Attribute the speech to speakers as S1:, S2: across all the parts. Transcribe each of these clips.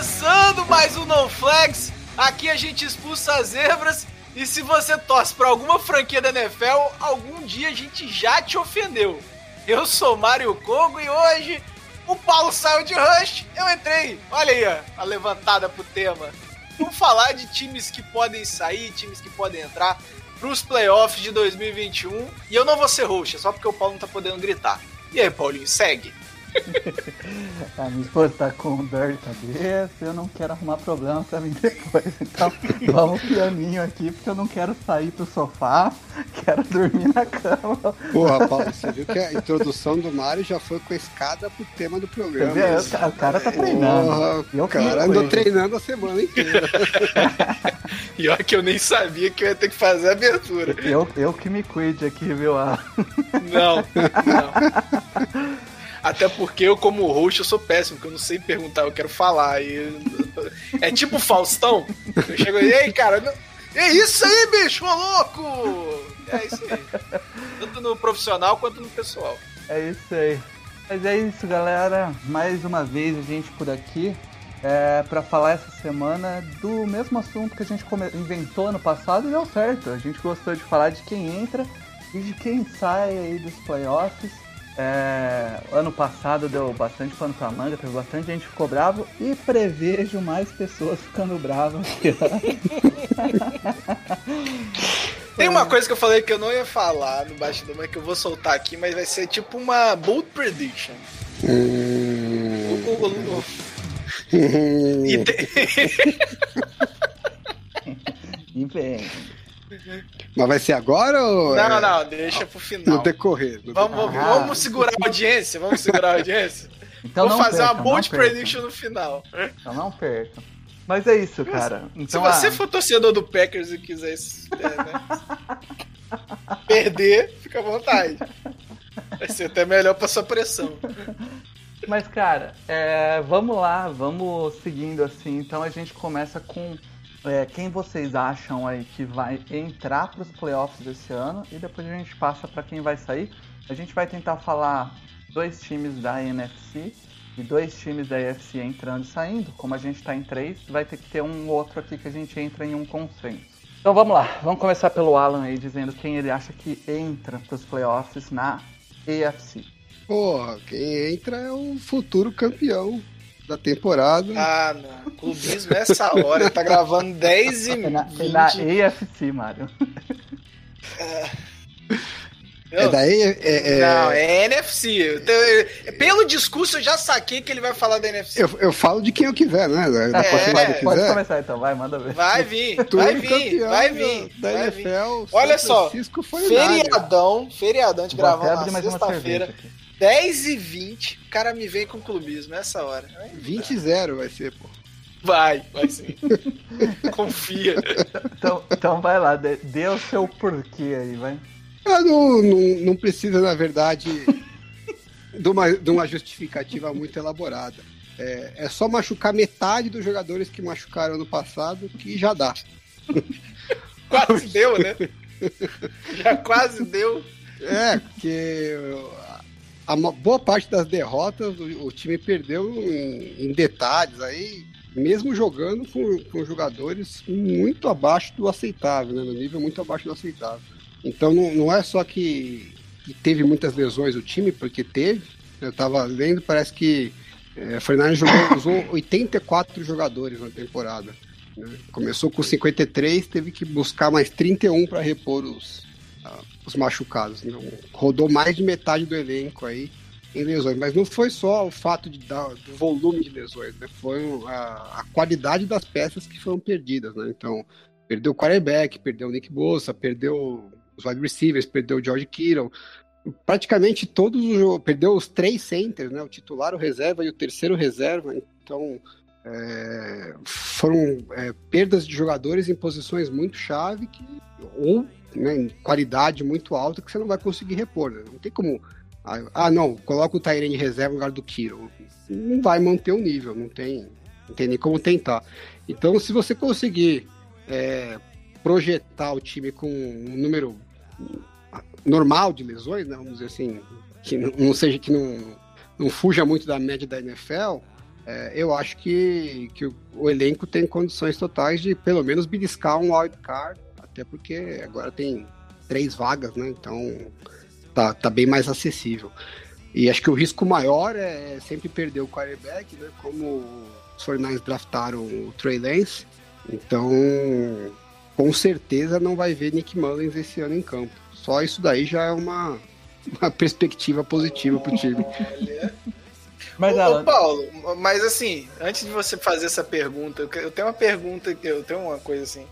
S1: Começando mais um No Flags. Aqui a gente expulsa as zebras. E se você torce pra alguma franquia da NFL, algum dia a gente já te ofendeu. Eu sou Mário Kogo e hoje o Paulo saiu de Rush, eu entrei. Olha aí, a levantada pro tema. Vamos falar de times que podem sair, times que podem entrar pros playoffs de 2021. E eu não vou ser roxa, só porque o Paulo não tá podendo gritar. E aí, Paulinho, segue.
S2: A minha esposa tá com dor de cabeça, eu não quero arrumar problema pra mim depois. Então vamos pianinho aqui, porque eu não quero sair pro sofá, quero dormir na cama.
S3: Porra, Paulo, você viu que a introdução do Mário já foi com a escada pro tema do programa.
S2: Vê? O ca- o cara tá treinando.
S3: Porra,
S2: eu
S3: o cara andou treinando a semana inteira.
S1: E olha que eu nem sabia que eu ia ter que fazer a abertura.
S2: Eu, eu que me cuide aqui, viu?
S1: Não, não. Até porque eu, como host, eu sou péssimo, porque eu não sei perguntar, eu quero falar. E... É tipo Faustão. Eu chego e ei, cara, não... é isso aí, bicho, ô louco! É isso aí. Tanto no profissional quanto no pessoal.
S2: É isso aí. Mas é isso, galera. Mais uma vez a gente por aqui é, para falar essa semana do mesmo assunto que a gente inventou ano passado e deu certo. A gente gostou de falar de quem entra e de quem sai aí dos playoffs. É, ano passado deu bastante pano pra manga, teve bastante gente que ficou bravo e prevejo mais pessoas ficando bravas.
S1: Tem uma coisa que eu falei que eu não ia falar no bastidor, mas que eu vou soltar aqui, mas vai ser tipo uma bold prediction.
S3: Hum,
S1: O- o- o- e tem-
S2: e vem.
S3: Mas vai ser agora ou
S1: Não,
S3: é
S1: não, deixa pro final.
S3: no decorrer? No
S1: Vamos, vamos,
S2: Ah.
S1: vamos segurar a audiência, vamos segurar a audiência.
S2: Então
S1: Vou
S2: não
S1: fazer
S2: percam,
S1: uma bold prediction no final.
S2: Então não percam. Mas é isso, cara. Então,
S1: Se você
S2: ah,
S1: for torcedor do Packers e quiser é, né, perder, fica à vontade. Vai ser até melhor pra sua pressão.
S2: Mas, cara, é, vamos lá, vamos seguindo assim. Então a gente começa com é, quem vocês acham aí que vai entrar para os playoffs desse ano e depois a gente passa para quem vai sair. A gente vai tentar falar dois times da NFC e dois times da AFC entrando e saindo. Como a gente está em três, vai ter que ter um outro aqui que a gente entra em um consenso. Então vamos lá, vamos começar pelo Alan aí dizendo quem ele acha que entra para os playoffs na AFC.
S3: Porra, quem entra é o futuro campeão da temporada.
S1: Ah, não. Clubismo nessa hora. Ele tá gravando 10 e
S2: É na, é
S1: 20.
S2: na AFC, Mário.
S3: é daí. É, é-
S1: Não, é NFC. Então, Pelo discurso eu já saquei que ele vai falar da NFC.
S3: eu, eu falo de quem eu quiser, né? Da
S2: Tá,
S3: da
S2: pode,
S3: quem
S2: pode-
S3: quiser.
S2: começar então, vai, manda ver.
S1: Vai vir, vai vir,
S3: campeão
S1: vai
S3: da-
S1: vir.
S3: Da
S1: vai vir.
S3: NFL.
S1: Olha
S3: São
S1: só,
S3: Francisco 49ers.
S1: Feriadão, feriadão de
S2: abrir
S1: na sexta-feira.
S2: Cerveja aqui.
S1: 10 e 20, o cara me vem com clubismo nessa hora.
S3: 20-0 vai ser, pô.
S1: Vai, vai sim. Confia.
S2: Então, então vai lá, dê, dê o seu porquê aí, vai.
S3: Ah, não, não, não precisa, na verdade, de uma, de uma justificativa muito elaborada. É, é só machucar metade dos jogadores que machucaram no passado que já dá.
S1: Quase deu, né? Já quase deu.
S3: É, porque a, boa parte das derrotas o, o time perdeu em, em detalhes aí, mesmo jogando com, com jogadores muito abaixo do aceitável, né, no nível muito abaixo do aceitável. Então não, não é só que, que teve muitas lesões o time, porque teve. Eu tava lendo, parece que é, o Fernandes jogou, usou 84 jogadores na temporada. né? Começou com 53, teve que buscar mais 31 para repor os, ah, os machucados. Então, rodou mais de metade do elenco aí em lesões. Mas não foi só o fato de dar, do volume de lesões, né? Foi a, a qualidade das peças que foram perdidas, né? Então, perdeu o quarterback, perdeu o Nick Bosa, perdeu os wide receivers, perdeu o George Kittle, praticamente todos os perdeu os três centers, né? O titular, o reserva e o terceiro reserva. Então é, foram é, perdas de jogadores em posições muito chave que, ou né, em qualidade muito alta que você não vai conseguir repor. Né? Não tem como. Ah, não, coloca o Tyrene reserva no lugar do Kiro. Não vai manter o nível, não tem, não tem nem como tentar. Então, se você conseguir é, projetar o time com um número normal de lesões, né, vamos dizer assim, que não, seja que não, não fuja muito da média da NFL, é, eu acho que, que o, o, elenco tem condições totais de pelo menos beliscar um wildcard, até porque agora tem três vagas, né? Então tá, tá bem mais acessível. E acho que o risco maior é sempre perder o quarterback, né? Como os 49 draftaram o Trey Lance. Então, com certeza não vai ver Nick Mullins esse ano em campo. Só isso daí já é uma, uma perspectiva positiva pro time.
S1: Mas, ô, ô, Paulo, mas assim, antes de você fazer essa pergunta, eu tenho uma pergunta, eu tenho uma coisa assim.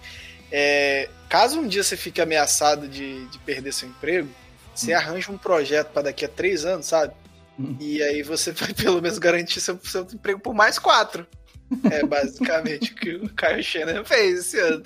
S1: É, caso um dia você fique ameaçado de, de perder seu emprego, você hum. arranja um projeto para daqui a três anos, sabe? Hum. E aí você vai pelo menos garantir seu, seu emprego por mais quatro. É basicamente o que o Kyle Shannon fez esse ano.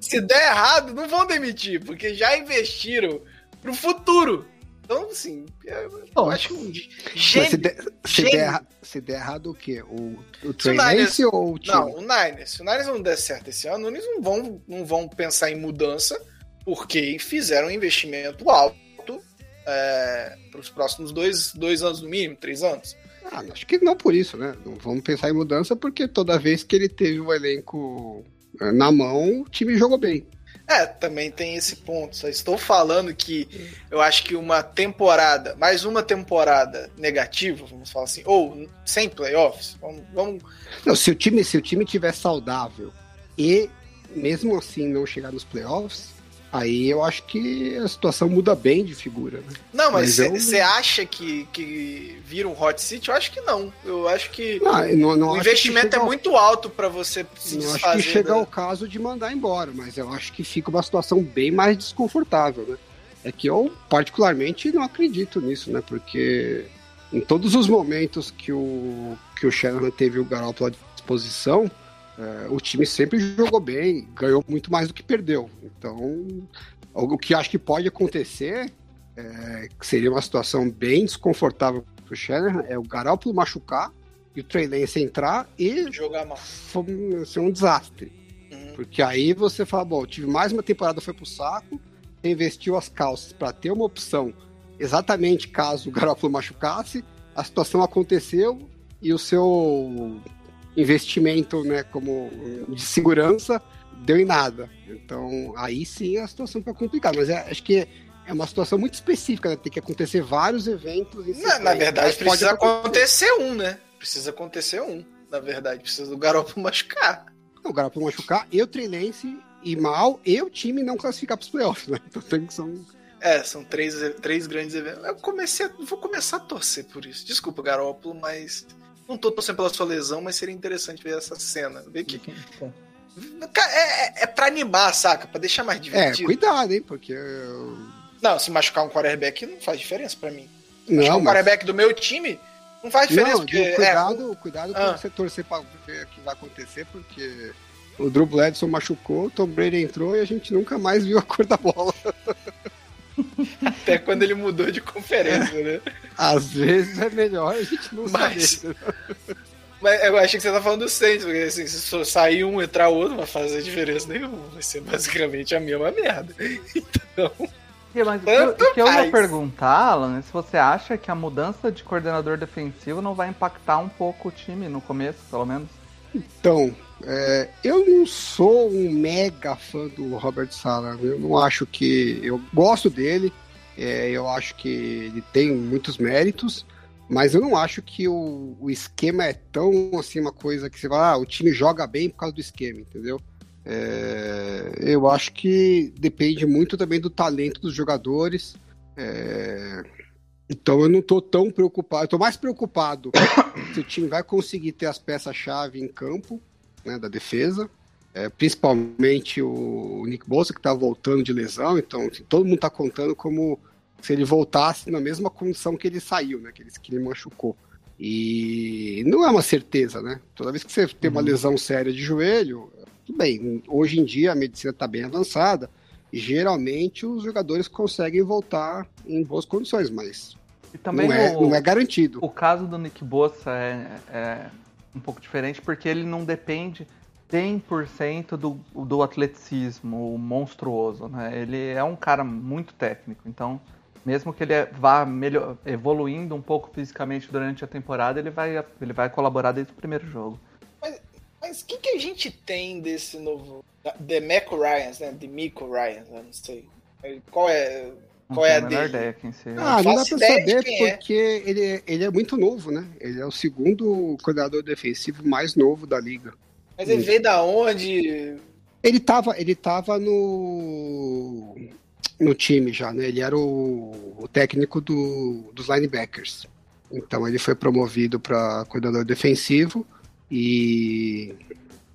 S1: Se der errado, não vão demitir, porque já investiram pro futuro. Então, assim, eu Bom, acho que um
S3: gênio, se, der, se, der, se der errado o quê? O, o Trey Lance ou o time?
S1: Não, o Niners. Se o Niners não der certo esse ano, eles não vão, não vão pensar em mudança, porque fizeram um investimento alto é, para os próximos dois, dois anos no mínimo, três anos.
S3: Ah, acho que não por isso, né? Não vamos pensar em mudança, porque toda vez que ele teve o elenco é, na mão, o time jogou bem.
S1: É, também tem esse ponto. Só estou falando que eu acho que uma temporada, mais uma temporada negativa, vamos falar assim, ou sem playoffs, vamos. vamos...
S3: Não, se o time se o time tiver saudável e mesmo assim não chegar nos playoffs, Aí eu acho que a situação muda bem de figura. Né?
S1: Não, mas você eu... acha que, que vira um hot seat? Eu acho que não. Eu acho que
S3: não, não, não
S1: o investimento é ao... muito alto para você
S3: se não desfazer. acho que chega né? ao caso de mandar embora, mas eu acho que fica uma situação bem mais desconfortável, né? É que eu, particularmente, não acredito nisso, né? Porque em todos os momentos que o, que o Shanahan teve o Garoppolo à disposição, é, o time sempre jogou bem, ganhou muito mais do que perdeu. Então, o que acho que pode acontecer, é, que seria uma situação bem desconfortável para o Shanahan, é o Garoppolo machucar e o Trey Lance entrar e
S1: jogar mal.
S3: ser um desastre. Uhum. Porque aí você fala, bom, tive mais uma temporada, foi pro saco, investiu as calças para ter uma opção exatamente caso o Garoppolo machucasse, a situação aconteceu e o seu investimento, né, como de segurança, deu em nada. Então, aí sim a situação fica complicada. Mas é, acho que é uma situação muito específica, né? Tem que acontecer vários eventos.
S1: Na, na, verdade, precisa acontecer um, né? Precisa acontecer um. Na verdade, precisa do Garoppolo machucar.
S3: Não, o Garoppolo machucar e o Trilhense e mal e o time não classificar para os playoffs, né? Então tem que são...
S1: É, são três, três grandes eventos. Eu comecei a, vou começar a torcer por isso. Desculpa, Garópolo, mas não tô torcendo pela sua lesão, mas seria interessante ver essa cena. Ver que. É, é, é pra animar, saca? Pra deixar mais é, divertido.
S3: É, cuidado, hein? Porque.
S1: Não, se machucar um quarterback não faz diferença pra mim. Não, machucar um quarterback do meu time não faz diferença. Não,
S3: porque, cuidado, é... cuidado ah. você torcer pra ver o que vai acontecer, porque o Drew Bledson machucou, o Tom Brady entrou e a gente nunca mais viu a cor da bola.
S1: Até quando ele mudou de conferência, né?
S3: Às vezes é melhor a gente não
S1: mas, saber. Mas eu achei que você tá falando do Saints, porque assim, se sair um entrar outro, não vai fazer diferença nenhuma. Vai ser basicamente a mesma merda. Então.
S2: Mas o que, que eu ia perguntar, Alan, é se você acha que a mudança de coordenador defensivo não vai impactar um pouco o time no começo, pelo menos?
S3: Então, é, eu não sou um mega fã do Robert Sala. Eu não acho que. Eu gosto dele, é, eu acho que ele tem muitos méritos, mas eu não acho que o, o esquema é tão assim, uma coisa que você vai, ah, o time joga bem por causa do esquema, entendeu? É, eu acho que depende muito também do talento dos jogadores. É, então eu não estou tão preocupado, eu tô mais preocupado se o time vai conseguir ter as peças-chave em campo, né, da defesa, é, principalmente o Nick Bosa, que está voltando de lesão, então assim, todo mundo está contando como se ele voltasse na mesma condição que ele saiu, né? Que ele, que ele machucou. E não é uma certeza, né? Toda vez que você tem uma uhum. lesão séria de joelho, tudo bem. Hoje em dia a medicina está bem avançada e geralmente os jogadores conseguem voltar em boas condições, mas não, é, o, não é garantido.
S2: O caso do Nick Bossa é, é um pouco diferente porque ele não depende 100% do, do atleticismo monstruoso, né? Ele é um cara muito técnico, então mesmo que ele vá melhor, evoluindo um pouco fisicamente durante a temporada, ele vai, ele vai colaborar desde o primeiro jogo.
S1: Mas o que, que a gente tem desse novo. The Maco Ryan, né? De Mico Ryan, não sei. Qual é. Qual é a, dele? Ideia
S3: quem seja. Ah, não, dá pra saber é. porque é. ele, ele é muito novo, né? Ele é o segundo coordenador defensivo mais novo da liga.
S1: Mas ele veio da onde?
S3: Ele tava, ele tava no, no time já, né? Ele era o, o técnico do, dos linebackers. Então ele foi promovido para coordenador defensivo e,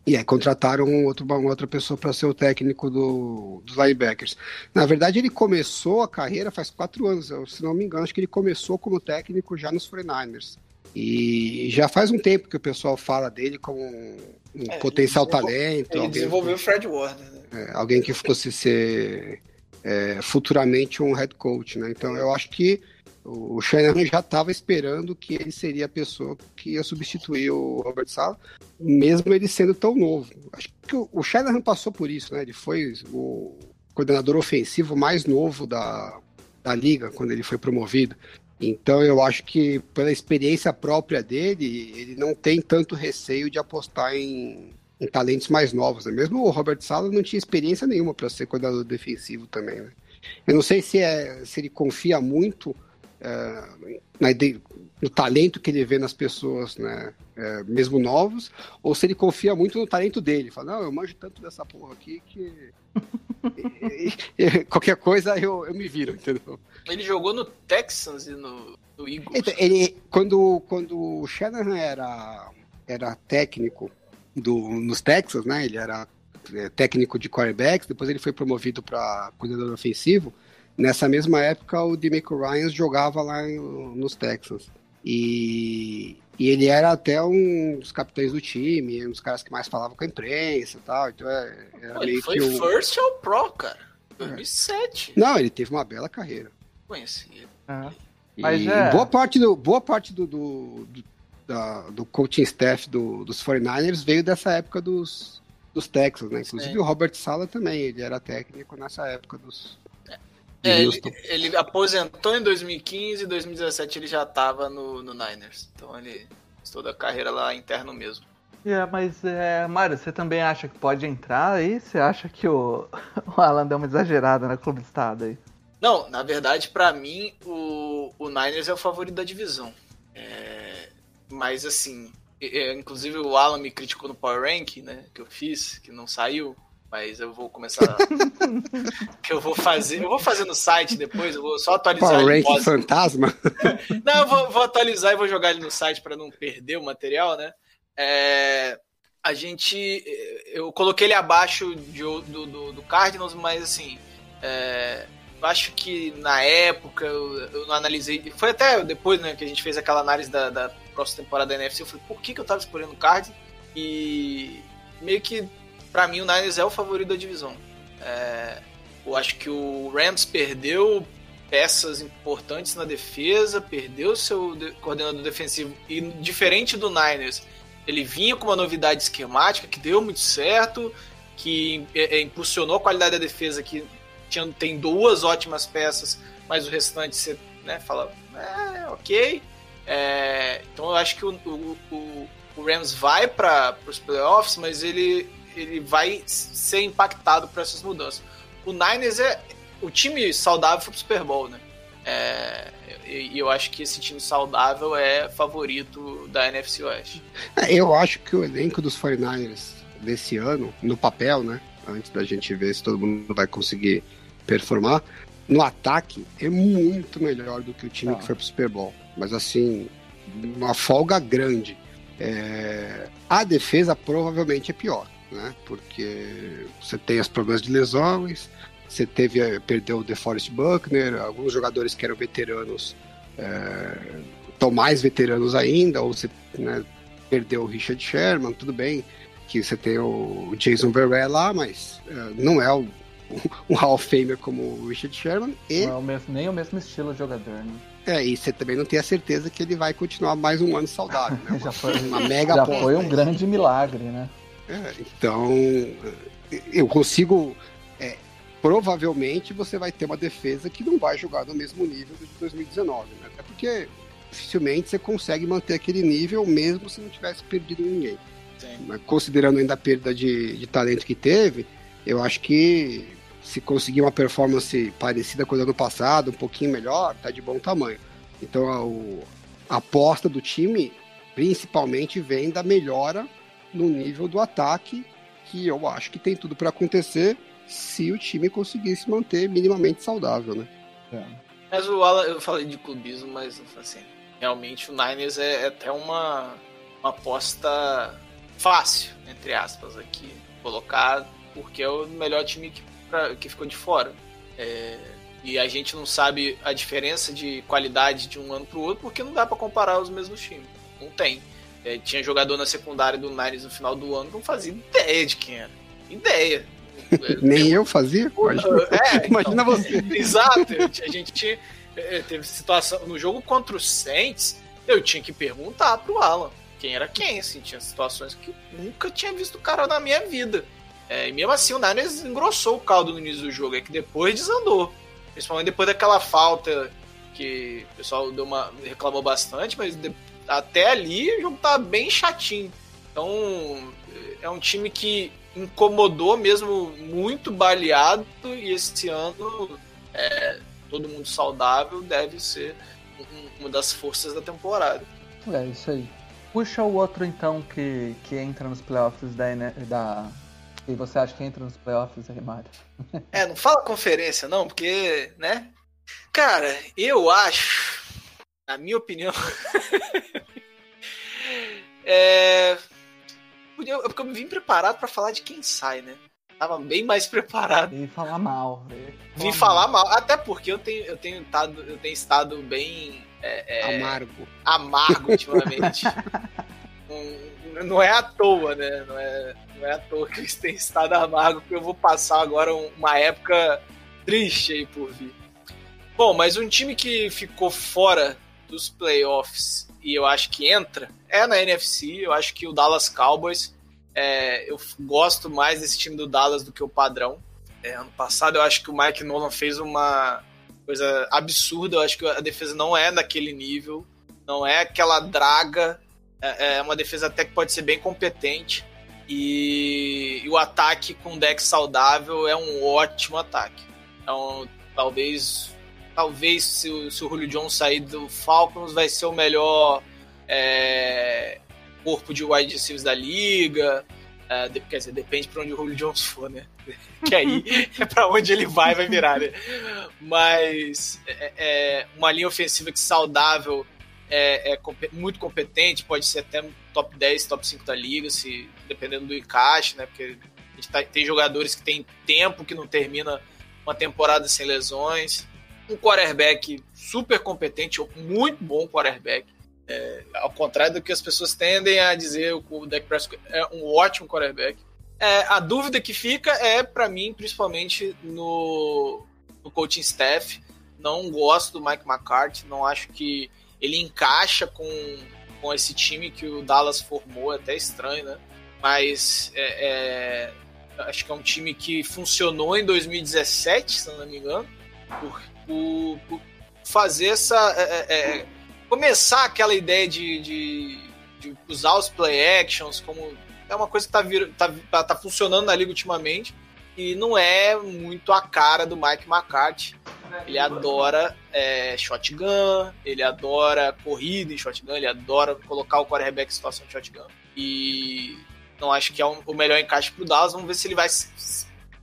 S3: e aí contrataram outro, uma outra pessoa para ser o técnico do, dos linebackers. Na verdade, ele começou a carreira faz quatro anos, eu, se não me engano, acho que ele começou como técnico já nos 49ers. E já faz um tempo que o pessoal fala dele como um, um é, potencial ele talento.
S1: Ele desenvolveu o Fred Warner. Né?
S3: É, alguém que fosse ser é, futuramente um head coach, né? Então eu acho que o Shanahan já estava esperando que ele seria a pessoa que ia substituir o Robert Sala, mesmo ele sendo tão novo. Acho que o Shanahan passou por isso, né? Ele foi o coordenador ofensivo mais novo da, da liga quando ele foi promovido. Então eu acho que pela experiência própria dele, ele não tem tanto receio de apostar em, em talentos mais novos. Né? Mesmo o Robert Sala não tinha experiência nenhuma para ser coordenador defensivo também. Né? Eu não sei se, é, se ele confia muito é, na, no talento que ele vê nas pessoas, né, é, mesmo novos, ou se ele confia muito no talento dele. Fala, não, eu manjo tanto dessa porra aqui que e, e, qualquer coisa eu, eu me viro, entendeu?
S1: Ele jogou no Texans e no, no Eagles.
S3: Então, ele, quando, quando o Shanahan era, era técnico do, nos Texans, né, ele era é, técnico de quarterbacks, depois ele foi promovido para coordenador ofensivo, Nessa mesma época, o Demico Ryan jogava lá nos Texans. E, e ele era até um dos capitães do time, um dos caras que mais falava com a imprensa e tal. Então é,
S1: era Pô, meio ele foi o... first all pro, cara. 2007.
S3: É. Não, ele teve uma bela carreira.
S1: Conheci ele.
S2: É.
S3: Mas é... boa parte do, boa parte do, do, do, da, do coaching staff do, dos 49ers veio dessa época dos, dos Texans, né? Inclusive o Robert Sala também, ele era técnico nessa época dos,
S1: é, ele, ele, aposentou em 2015 e 2017 ele já estava no, no Niners. Então ele toda a carreira lá interno mesmo.
S2: É, mas, é, Mário, você também acha que pode entrar aí? Você acha que o, o Alan deu uma exagerada na Clube Estado aí?
S1: Não, na verdade, para mim, o, o Niners é o favorito da divisão. É, mas, assim, é, inclusive o Alan me criticou no Power Rank, né, que eu fiz, que não saiu mas eu vou começar. que eu vou fazer. Eu vou fazer no site depois, eu vou só atualizar.
S3: Power Rank fantasma?
S1: não, eu vou, vou, atualizar e vou jogar ele no site para não perder o material, né? É, a gente. Eu coloquei ele abaixo de, do, do, do Cardinals, mas assim. É, eu acho que na época eu, eu, não analisei. Foi até depois né, que a gente fez aquela análise da, da próxima temporada da NFC. Eu falei, por que, que eu tava escolhendo o Card? E meio que para mim o Niners é o favorito da divisão. É, eu acho que o Rams perdeu peças importantes na defesa, perdeu seu de, coordenador defensivo e diferente do Niners, ele vinha com uma novidade esquemática que deu muito certo, que é, é, impulsionou a qualidade da defesa, que tinha, tem duas ótimas peças, mas o restante você né, fala, é, ok. É, então eu acho que o, o, o Rams vai para os playoffs, mas ele ele vai ser impactado por essas mudanças. O Niners é. O time saudável foi pro Super Bowl, né? É, e eu acho que esse time saudável é favorito da NFC West.
S3: É, eu acho que o elenco dos 49ers desse ano, no papel, né? Antes da gente ver se todo mundo vai conseguir performar, no ataque é muito melhor do que o time ah. que foi pro Super Bowl. Mas assim, uma folga grande. É... A defesa provavelmente é pior né? Porque você tem os problemas de lesões, você teve, perdeu o DeForest Buckner, alguns jogadores que eram veteranos estão é, mais veteranos ainda, ou você né, perdeu o Richard Sherman, tudo bem que você tem o Jason Verrell lá, mas uh, não é o, um Hall of Famer como o Richard Sherman. E,
S2: não é o mesmo, nem o mesmo estilo de jogador, né?
S3: É, e você também não tem a certeza que ele vai continuar mais um ano saudável, né?
S2: Uma, já foi, uma mega Já foi um grande milagre, né?
S3: Então, eu consigo. É, provavelmente você vai ter uma defesa que não vai jogar no mesmo nível de 2019, né? Até porque dificilmente você consegue manter aquele nível mesmo se não tivesse perdido ninguém. Sim. Considerando ainda a perda de, de talento que teve, eu acho que se conseguir uma performance parecida com o ano passado, um pouquinho melhor, tá de bom tamanho. Então a, o, a aposta do time principalmente vem da melhora no nível do ataque, que eu acho que tem tudo para acontecer se o time conseguir se manter minimamente saudável, né?
S1: É. Mas o Alan, eu falei de clubismo, mas assim, realmente o Niners é, é até uma, uma aposta fácil, entre aspas, aqui, colocar, porque é o melhor time que, pra, que ficou de fora. É, e a gente não sabe a diferença de qualidade de um ano para o outro, porque não dá para comparar os mesmos times. Não tem. É, tinha jogador na secundária do Nines no final do ano que não fazia ideia de quem era. Ideia.
S3: Nem eu fazia? Imagina, é, imagina então, você.
S1: Exato. A gente tinha, é, teve situação. No jogo contra o Saints, eu tinha que perguntar pro Alan quem era quem, assim, tinha situações que nunca tinha visto o cara na minha vida. É, e mesmo assim o Niners engrossou o caldo no início do jogo, é que depois desandou. Principalmente depois daquela falta que o pessoal deu uma, reclamou bastante, mas até ali o jogo tava bem chatinho. Então é um time que incomodou mesmo muito baleado e esse ano é, todo mundo saudável deve ser uma das forças da temporada.
S2: É isso aí. Puxa o outro então que, que entra nos playoffs da, da. E você acha que entra nos playoffs aí, Mário?
S1: É, não fala conferência, não, porque, né? Cara, eu acho, na minha opinião. é. Porque eu me vim preparado para falar de quem sai, né? Tava bem mais preparado.
S2: Vim falar mal.
S1: Vim falar mal. Até porque eu tenho, eu tenho, tado, eu tenho estado bem é,
S3: é, amargo.
S1: Amargo ultimamente. um, não é à toa, né? Não é, não é à toa que eles têm estado amargo, porque eu vou passar agora uma época triste aí por vir. Bom, mas um time que ficou fora dos playoffs e eu acho que entra é na NFC. Eu acho que o Dallas Cowboys. É, eu gosto mais desse time do Dallas do que o padrão. É, ano passado eu acho que o Mike Nolan fez uma, coisa absurda. Eu acho que a defesa não é daquele nível, não é aquela draga. É, é uma defesa até que pode ser bem competente. E, e o ataque com deck saudável é um ótimo ataque. Então, talvez talvez se o, se o Julio Jones sair do Falcons vai ser o melhor é, corpo de wide receivers da liga. É, quer dizer, depende para onde o Julio Jones for, né? que aí é para onde ele vai, vai virar, né? Mas é, é uma linha ofensiva que saudável é, é, muito competente, pode ser até top 10, top 5 da liga, se dependendo do encaixe, né? Porque a gente tá, tem jogadores que tem tempo que não termina uma temporada sem lesões. Um quarterback super competente, muito bom quarterback. É, ao contrário do que as pessoas tendem a dizer, o Dak Prescott é um ótimo quarterback. É, a dúvida que fica é, para mim, principalmente no, no coaching staff. Não gosto do Mike McCarthy, não acho que ele encaixa com, com esse time que o Dallas formou, é até estranho, né? Mas é, é, acho que é um time que funcionou em 2017, se não me engano, por, por, por fazer essa. É, é, é, começar aquela ideia de, de, de usar os play actions como é uma coisa que tá, vir, tá, tá, tá, funcionando na liga ultimamente e não é muito a cara do Mike McCarthy. Ele adora é, shotgun, ele adora corrida em shotgun, ele adora colocar o quarterback em situação de shotgun. E não acho que é um, o melhor encaixe pro Dallas. Vamos ver se ele vai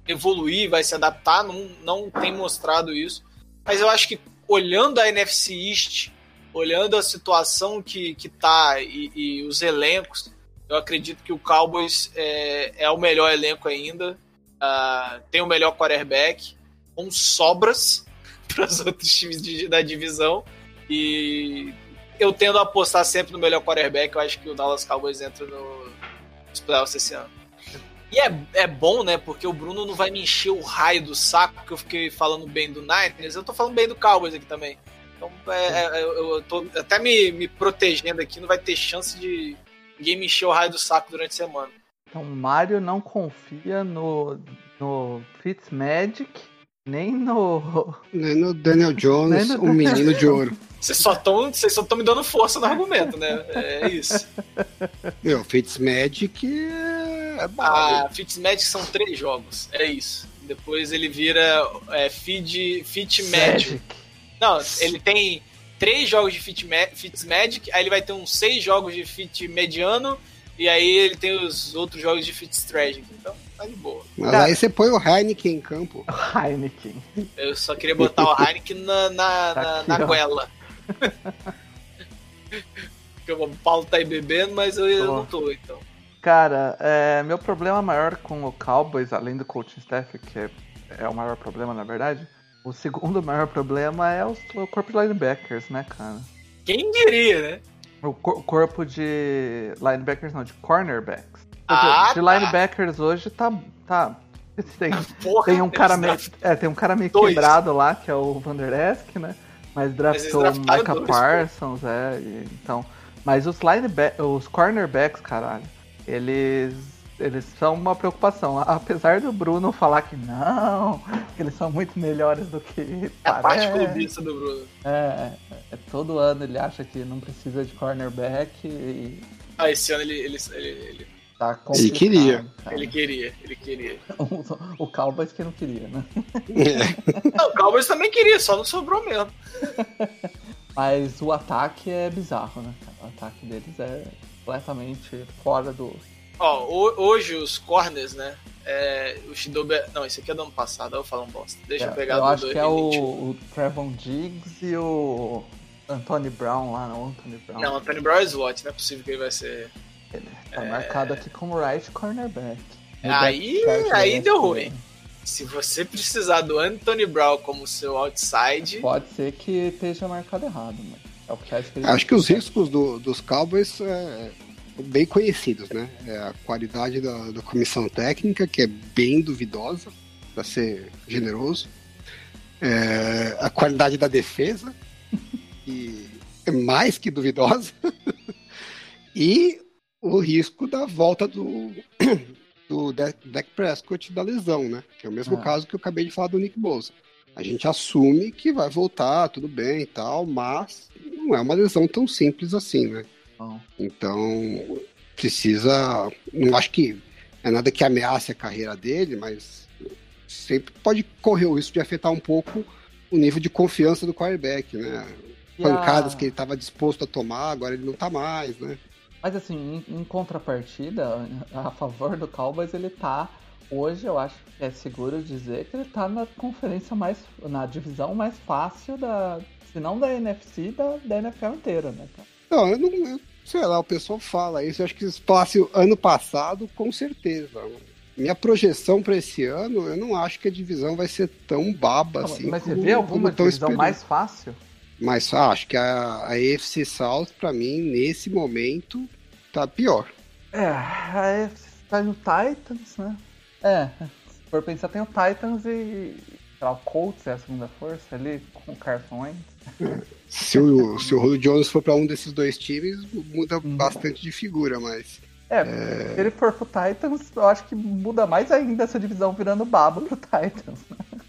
S1: evoluir, vai se adaptar. Não, não tem mostrado isso. Mas eu acho que olhando a NFC East, olhando a situação que, que tá e, e os elencos, eu acredito que o Cowboys é, é o melhor elenco ainda. Uh, tem o melhor quarterback. com sobras para os outros times de, da divisão. E eu tendo a apostar sempre no melhor quarterback. Eu acho que o Dallas Cowboys entra no, nos playoffs esse ano. E é, é bom, né? Porque o Bruno não vai me encher o raio do saco que eu fiquei falando bem do Niners. Eu tô falando bem do Cowboys aqui também. Então, é, é, eu tô até me, me protegendo aqui, não vai ter chance de ninguém me encher o raio do saco durante a semana.
S2: Então, Mario não confia no, no Fitzmagic, nem no.
S3: Nem no Daniel Jones, o um menino de ouro.
S1: Vocês só estão só estão me dando força no argumento, né? É isso.
S3: Meu, Fitzmagic é
S1: Ah, Fitzmagic são três jogos, é isso. Depois ele vira é, feed, Fit Magic. Não, ele tem três jogos de Fit, Fitzmagic, aí ele vai ter uns seis jogos de Fit Mediano, e aí ele tem os outros jogos de Fit Strategy. Então, tá de boa.
S3: Mas aí você põe o Heineken em campo.
S2: Heineken.
S1: Eu só queria botar o Heineken na, na, tá na, aqui, na goela. Porque o Paulo tá aí bebendo, mas eu, eu não tô, então.
S2: Cara, é, meu problema maior com o Cowboys, além do coaching staff, que é, é o maior problema, na verdade, o segundo maior problema é o, o corpo de linebackers, né, cara?
S1: Quem diria, né?
S2: O, cor, corpo de linebackers, não, de cornerbacks.
S1: Ah,
S2: de tá. linebackers hoje tá. tá tem, Porra, tem um cara meio, é, tem um cara meio quebrado lá, que é o Vander Esk, né? Mas draftou o Micah dois, Parsons, pô. é. E, então, mas os linebackers, os cornerbacks, caralho, eles eles são uma preocupação. Apesar do Bruno falar que não, que eles são muito melhores do que
S1: é parece. a parte clubista do Bruno.
S2: É, é, todo ano ele acha que não precisa de cornerback e...
S1: Ah, esse ano ele, ele, ele, ele
S2: Tá
S3: ele queria.
S1: Cara. Ele queria, ele queria.
S2: O, o Cowboys que não queria, né?
S1: É. Não, o Cowboys também queria, só não sobrou mesmo.
S2: Mas o ataque é bizarro, né? O ataque deles é completamente fora do.
S1: Ó, hoje os corners, né? É, o Shidobi. Não, esse aqui é do ano passado, eu falo um bosta. Deixa é, eu pegar
S2: Eu acho que é o, o Trevon Diggs e o Anthony Brown lá, não? Anthony Brown.
S1: Não, Anthony Brown é slot, não é possível que ele vai ser.
S2: Ele tá é... marcado aqui como right cornerback.
S1: Aí, aí deu ruim. Se você precisar do Anthony Brown como seu outside.
S2: Pode ser que esteja marcado errado, mas é o que acho que
S3: Acho que os riscos do, dos Cowboys é bem conhecidos, né? É a qualidade da, da comissão técnica, que é bem duvidosa, para ser generoso. É a qualidade da defesa, que é mais que duvidosa. e o risco da volta do, do Dak Prescott da lesão, né? Que é o mesmo ah. caso que eu acabei de falar do Nick Bosa. A gente assume que vai voltar, tudo bem e tal, mas não é uma lesão tão simples assim, né? Oh. Então, precisa. Não acho que é nada que ameace a carreira dele, mas sempre pode correr o risco de afetar um pouco o nível de confiança do quarterback, né? Pancadas que ele estava disposto a tomar, agora ele não está mais, né?
S2: Mas assim, em, em, contrapartida, a favor do Cowboys, ele tá. Hoje eu acho que é seguro dizer que ele tá na conferência mais. na divisão mais fácil da. Se não da NFC, da, da NFL inteira, né, cara?
S3: Não, eu não. Eu, sei lá, o pessoal fala isso. Eu acho que se ano passado, com certeza. Minha projeção para esse ano, eu não acho que a divisão vai ser tão baba não, assim.
S2: Mas como, você vê alguma divisão mais fácil?
S3: Mas ah, acho que a, a AFC South, para mim, nesse momento, tá pior.
S2: É, a AFC tá no Titans, né? É, se for pensar, tem o Titans e. Lá, o Colts é a segunda força ali, com o Carson Wentz.
S3: Se o, se o Julio Jones for para um desses dois times, muda hum. bastante de figura, mas.
S2: É, é, se ele for pro Titans, eu acho que muda mais ainda essa divisão virando babo pro Titans.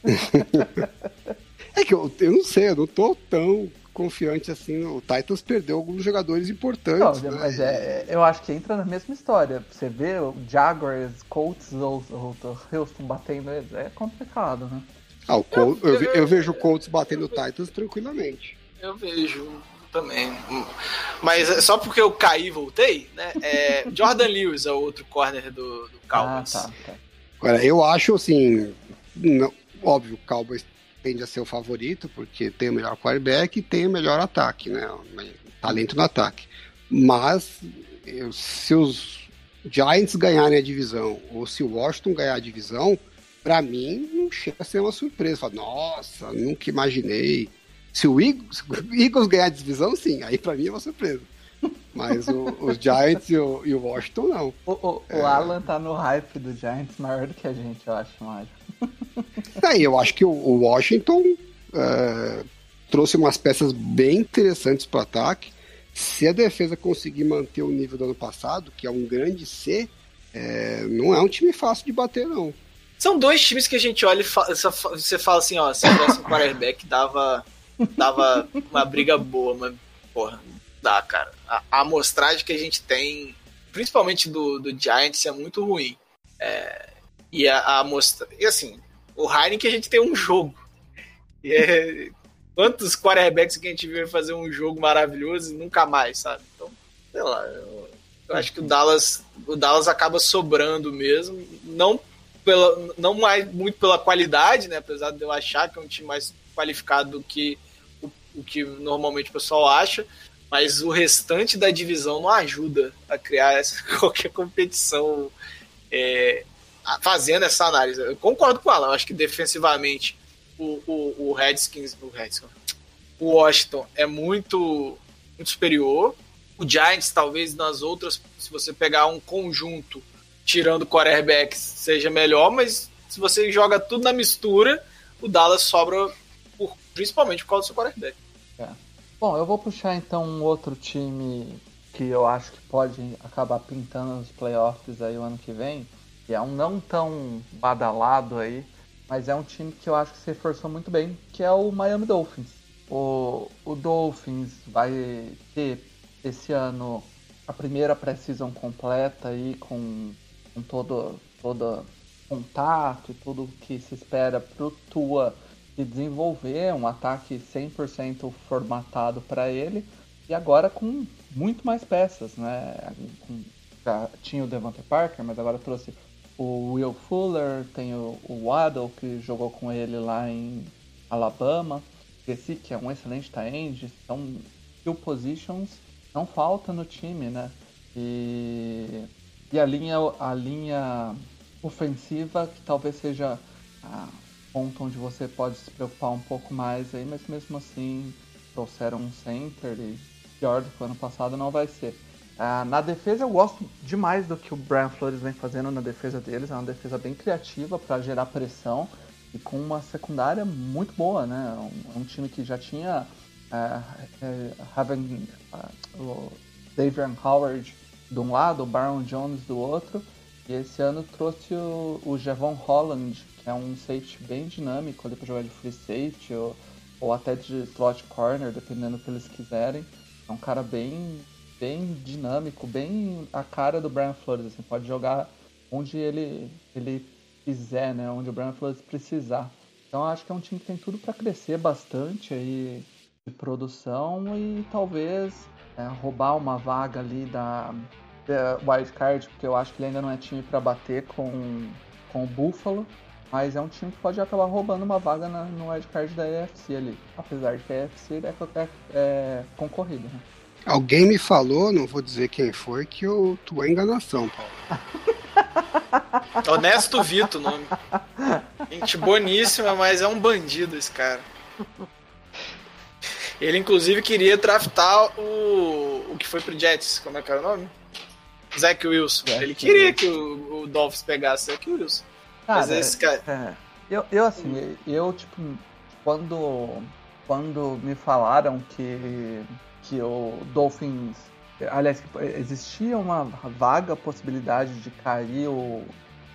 S3: É que eu, eu não sei, eu não tô tão confiante assim. O Titans perdeu alguns jogadores importantes. Não,
S2: né? Mas é, eu acho que entra na mesma história. Você vê o Jaguars, Colts ou, o Houston batendo eles, é complicado, né?
S3: Ah, o Colts, eu, eu, eu, vejo o Colts batendo o Titans tranquilamente.
S1: Eu vejo também. Mas é só porque eu caí e voltei, né? É, Jordan Lewis é o outro corner do, do Cowboys. Ah, tá, tá.
S3: Agora, eu acho assim. Não, óbvio, o Cowboys tende a ser o favorito, porque tem o melhor quarterback e tem o melhor ataque, né? Talento no ataque. Mas se os Giants ganharem a divisão ou se o Washington ganhar a divisão, pra mim, não chega a ser uma surpresa. Fala, Nossa, nunca imaginei. Se o Eagles, o Eagles ganhar a divisão, sim, aí pra mim é uma surpresa. Mas o, os Giants e o, e o, Washington não.
S2: O, o, é... o, Alan tá no hype do Giants maior do que a gente, eu acho, Mário.
S3: É, eu acho que o, Washington é, trouxe umas peças bem interessantes para o ataque. Se a defesa conseguir manter o nível do ano passado, que é um grande C, é, não é um time fácil de bater, não.
S1: São dois times que a gente olha e fala, você fala assim, ó, se tivesse um quarterback dava, dava uma briga boa, mas, porra, dá, cara. A, a amostragem que a gente tem, principalmente do, do Giants, é muito ruim. É, e a, a amostra... E assim, o Heineken a gente tem um jogo. E é, quantos quarterbacks que a gente viu fazer um jogo maravilhoso e nunca mais, sabe? Então, sei lá, eu, eu acho que o Dallas, o Dallas acaba sobrando mesmo, não pela, não mais muito pela qualidade, né? Apesar de eu achar que é um time mais qualificado do que o, o que normalmente o pessoal acha, mas o restante da divisão não ajuda a criar essa, qualquer competição é, fazendo essa análise. Eu concordo com ela, eu acho que defensivamente o, o, o Redskins, o Redskins, o Washington é muito, muito superior. O Giants, talvez nas outras, se você pegar um conjunto tirando quarterbacks, seja melhor, mas se você joga tudo na mistura, o Dallas sobra por, principalmente por causa do seu quarterback.
S2: É. Bom, eu vou puxar então um outro time que eu acho que pode acabar pintando nos playoffs aí o ano que vem, que é um não tão badalado aí, mas é um time que eu acho que se reforçou muito bem, que é o Miami Dolphins. O, o Dolphins vai ter esse ano a primeira pré-season completa aí com com todo, todo contato e tudo que se espera para o Tua de desenvolver um ataque 100% formatado para ele e agora com muito mais peças, né? Já tinha o Devante Parker, mas agora trouxe o Will Fuller, tem o, o Waddle que jogou com ele lá em Alabama, esse que é um excelente tight então skill positions não falta no time, né? E e a linha, a linha ofensiva, que talvez seja a ponto onde você pode se preocupar um pouco mais aí, mas mesmo assim trouxeram um center e pior do que o ano passado não vai ser. Ah, na defesa eu gosto demais do que o Brian Flores vem fazendo na defesa deles, é uma defesa bem criativa para gerar pressão e com uma secundária muito boa, né? Um, um time que já tinha uh, uh, having, uh, o Davian Howard de um lado, o Baron Jones do outro. E esse ano trouxe o, o Javon Holland, que é um safety bem dinâmico ali para jogar de free safety ou, ou até de slot corner, dependendo do que eles quiserem. É um cara bem, bem dinâmico, bem a cara do Brian Flores. Assim, pode jogar onde ele, ele quiser, né? Onde o Brian Flores precisar. Então acho que é um time que tem tudo para crescer bastante aí de produção e talvez é, roubar uma vaga ali da, da wildcard, porque eu acho que ele ainda não é time para bater com, com o Buffalo, mas é um time que pode acabar roubando uma vaga na, no wildcard da EFC ali, apesar de que a EFC é, é, é concorrida. Né?
S3: Alguém me falou, não vou dizer quem foi, que eu tô é enganação, Paulo.
S1: Honesto Vito, nome. Gente boníssima, mas é um bandido esse cara. Ele, inclusive, queria draftar o, o que foi pro Jets. Como é que era o nome? Zach Wilson. ele queria que o, o Dolphins pegasse Zach Wilson. Cara, Mas esse cara.
S2: É, eu, eu, assim, eu, tipo, quando, quando me falaram que, que o Dolphins. Aliás, existia uma vaga possibilidade de cair o,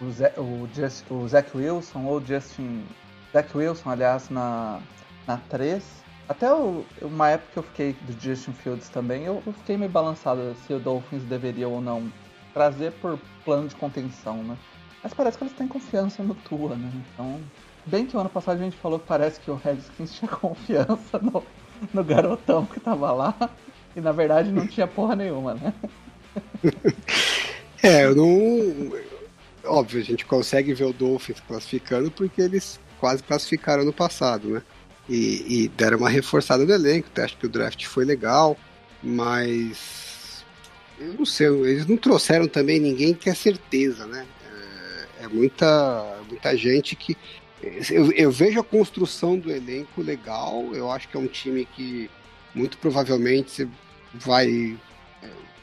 S2: o, Zé, o, Just, o Zach Wilson ou Justin. Zach Wilson, aliás, na, na 3 até o, uma época que eu fiquei do Justin Fields também, eu, eu fiquei meio balançado se o Dolphins deveria ou não trazer por plano de contenção, né? Mas parece que eles têm confiança no Tua, né? Então, bem que o ano passado a gente falou que parece que o Redskins tinha confiança no, no garotão que tava lá, e na verdade não tinha porra nenhuma, né?
S3: é, eu não. Óbvio, a gente consegue ver o Dolphins classificando porque eles quase classificaram no passado, né? e, e deram uma reforçada no elenco. Acho que o draft foi legal, mas eu não sei, eles não trouxeram também ninguém que é certeza, né? É, é muita, muita gente que. Eu, eu, vejo a construção do elenco legal. Eu acho que é um time que muito provavelmente você vai,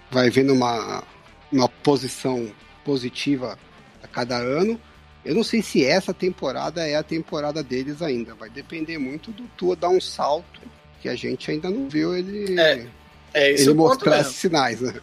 S3: vai vendo uma, uma posição positiva a cada ano. Eu não sei se essa temporada é a temporada deles ainda. Vai depender muito do Tua dar um salto que a gente ainda não viu ele,
S1: é, é
S3: ele mostrar esses sinais. Né?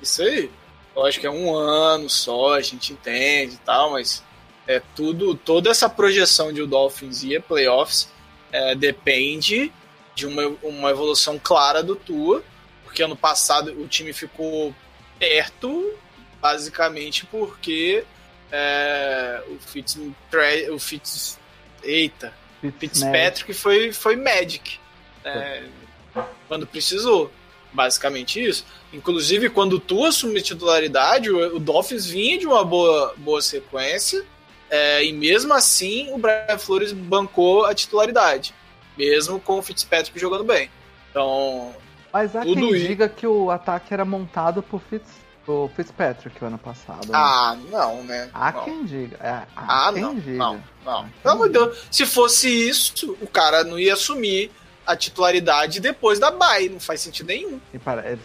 S1: Isso aí. Lógico que é um ano só, a gente entende e tal, mas é tudo, toda essa projeção de o Dolphins ir a playoffs é, depende de uma, uma evolução clara do Tua, porque ano passado o time ficou perto, basicamente porque é, o Fitz, o Fitz, eita, Fitzpatrick foi, foi Magic, é, quando precisou. Basicamente isso. Inclusive, quando tu assumiu titularidade, o, o Dolphins vinha de uma boa, boa sequência. É, e mesmo assim, o Brian Flores bancou a titularidade. Mesmo com o Fitzpatrick jogando bem. Então.
S2: Mas há quem diga que o ataque era montado por Fitz, o Fitzpatrick o ano passado.
S1: Né? Ah, não, né?
S2: Há
S1: não.
S2: quem diga. É,
S1: ah,
S2: quem
S1: não,
S2: diga.
S1: não, não. Pelo amor de Deus. Se fosse isso, o cara não ia assumir a titularidade depois da bye. Não faz sentido nenhum.
S2: E para, eles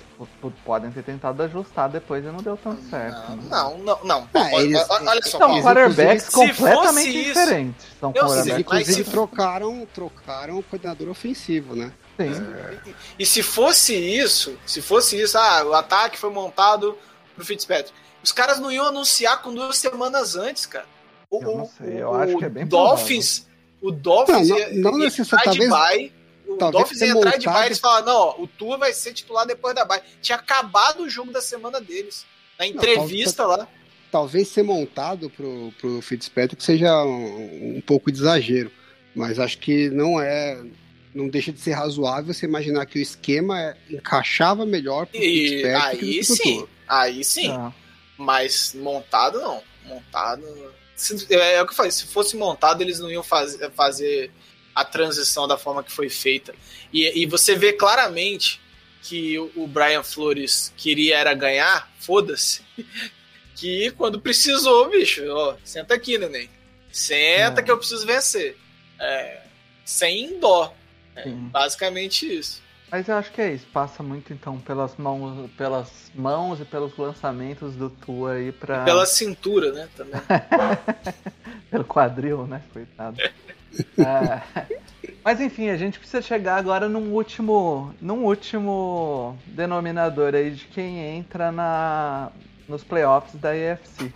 S2: podem ter tentado ajustar depois e não deu tão certo.
S1: Não, né? não, não. não. Ah,
S3: eles,
S1: olha só.
S2: São quarterbacks completamente
S1: isso,
S2: diferentes. São
S1: eu
S3: sei, inclusive se... trocaram, trocaram o coordenador ofensivo, né?
S2: Sim.
S1: É. E se fosse isso, se fosse isso, ah, o ataque foi montado pro Fitzpatrick. Os caras não iam anunciar com duas semanas antes, cara.
S2: O, eu não sei, eu acho que é bem
S1: Dolphins, o Dolphins
S3: não, não, não necessariamente talvez
S1: o Talvez Dolphins ia entrar de bye, eles falaram, não, ó, o Tua vai ser titular depois da bye. Tinha acabado o jogo da semana deles. Na entrevista não, lá.
S3: Talvez ser montado pro, pro Fitzpatrick seja um, um pouco de exagero. Mas acho que não é. Não deixa de ser razoável você imaginar que o esquema é, encaixava melhor
S1: pro e, Fitzpatrick. Aí sim, aí sim. Ah. Mas montado não. Montado. É, é o que eu falei, se fosse montado, eles não iam faz, fazer a transição da forma que foi feita. E, e você vê claramente que o Brian Flores queria era ganhar, foda-se. Que quando precisou, bicho, ó, senta aqui, neném. Senta é. que eu preciso vencer. É, sem dó. É, basicamente isso.
S2: Mas eu acho que é isso. Passa muito então pelas mãos, pelas mãos e pelos lançamentos do Tua aí pra.
S1: E pela cintura, né? Também.
S2: Pelo quadril, né? Coitado. É. Mas enfim, a gente precisa chegar agora num último, num último denominador aí de quem entra na, nos playoffs da EFC.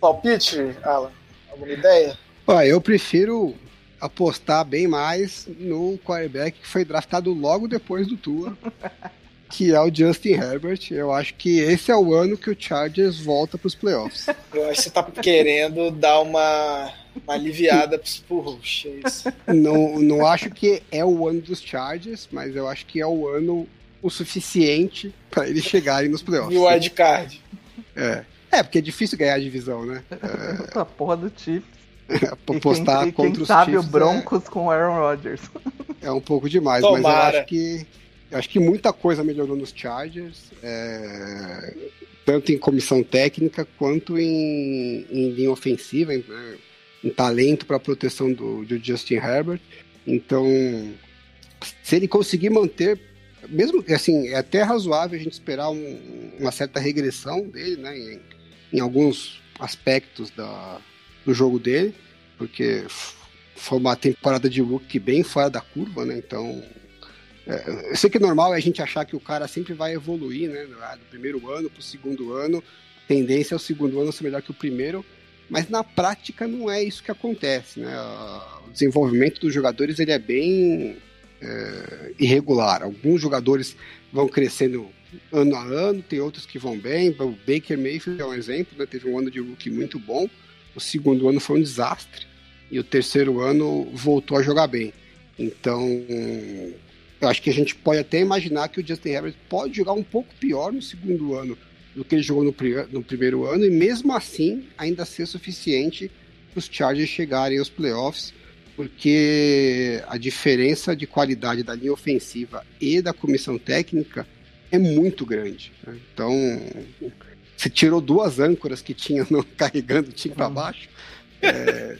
S1: Palpite, Alan? Alguma ideia?
S3: Olha, eu prefiro apostar bem mais no quarterback que foi draftado logo depois do Tua, que é o Justin Herbert. Eu acho que esse é o ano que o Chargers volta para os playoffs.
S1: Eu acho que você tá querendo dar uma uma aliviada puxa, isso.
S3: Não, não acho que é o ano dos Chargers, mas eu acho que é o ano o suficiente para eles chegarem nos playoffs.
S1: E o wildcard.
S3: É. É, porque é difícil ganhar a divisão, né?
S2: É... a porra do Chiefs.
S3: É, postar quem, contra quem os
S2: sabe
S3: Chiefs
S2: o Broncos é... com o Aaron Rodgers.
S3: É um pouco demais, Tomara. mas eu acho que acho que muita coisa melhorou nos Chargers, é... tanto em comissão técnica quanto em, em linha ofensiva. Né? um talento para a proteção do, do Justin Herbert. Então, se ele conseguir manter, mesmo assim, é até razoável a gente esperar um, uma certa regressão dele, né, em, em alguns aspectos da, do jogo dele, porque foi uma temporada de rookie bem fora da curva, né? Então, é, eu sei que é normal a gente achar que o cara sempre vai evoluir, né? Do primeiro ano para o segundo ano, tendência é o segundo ano ser melhor que o primeiro, mas na prática não é isso que acontece, né? O desenvolvimento dos jogadores ele é bem é, irregular. Alguns jogadores vão crescendo ano a ano, tem outros que vão bem. O Baker Mayfield é um exemplo, né? teve um ano de rookie muito bom. O segundo ano foi um desastre e o terceiro ano voltou a jogar bem. Então, eu acho que a gente pode até imaginar que o Justin Herbert pode jogar um pouco pior no segundo ano do que ele jogou no, no primeiro ano, e mesmo assim ainda ser suficiente para os Chargers chegarem aos playoffs, porque a diferença de qualidade da linha ofensiva e da comissão técnica é muito grande. Né? Então, Você tirou duas âncoras que tinha no, carregando o time para baixo. É,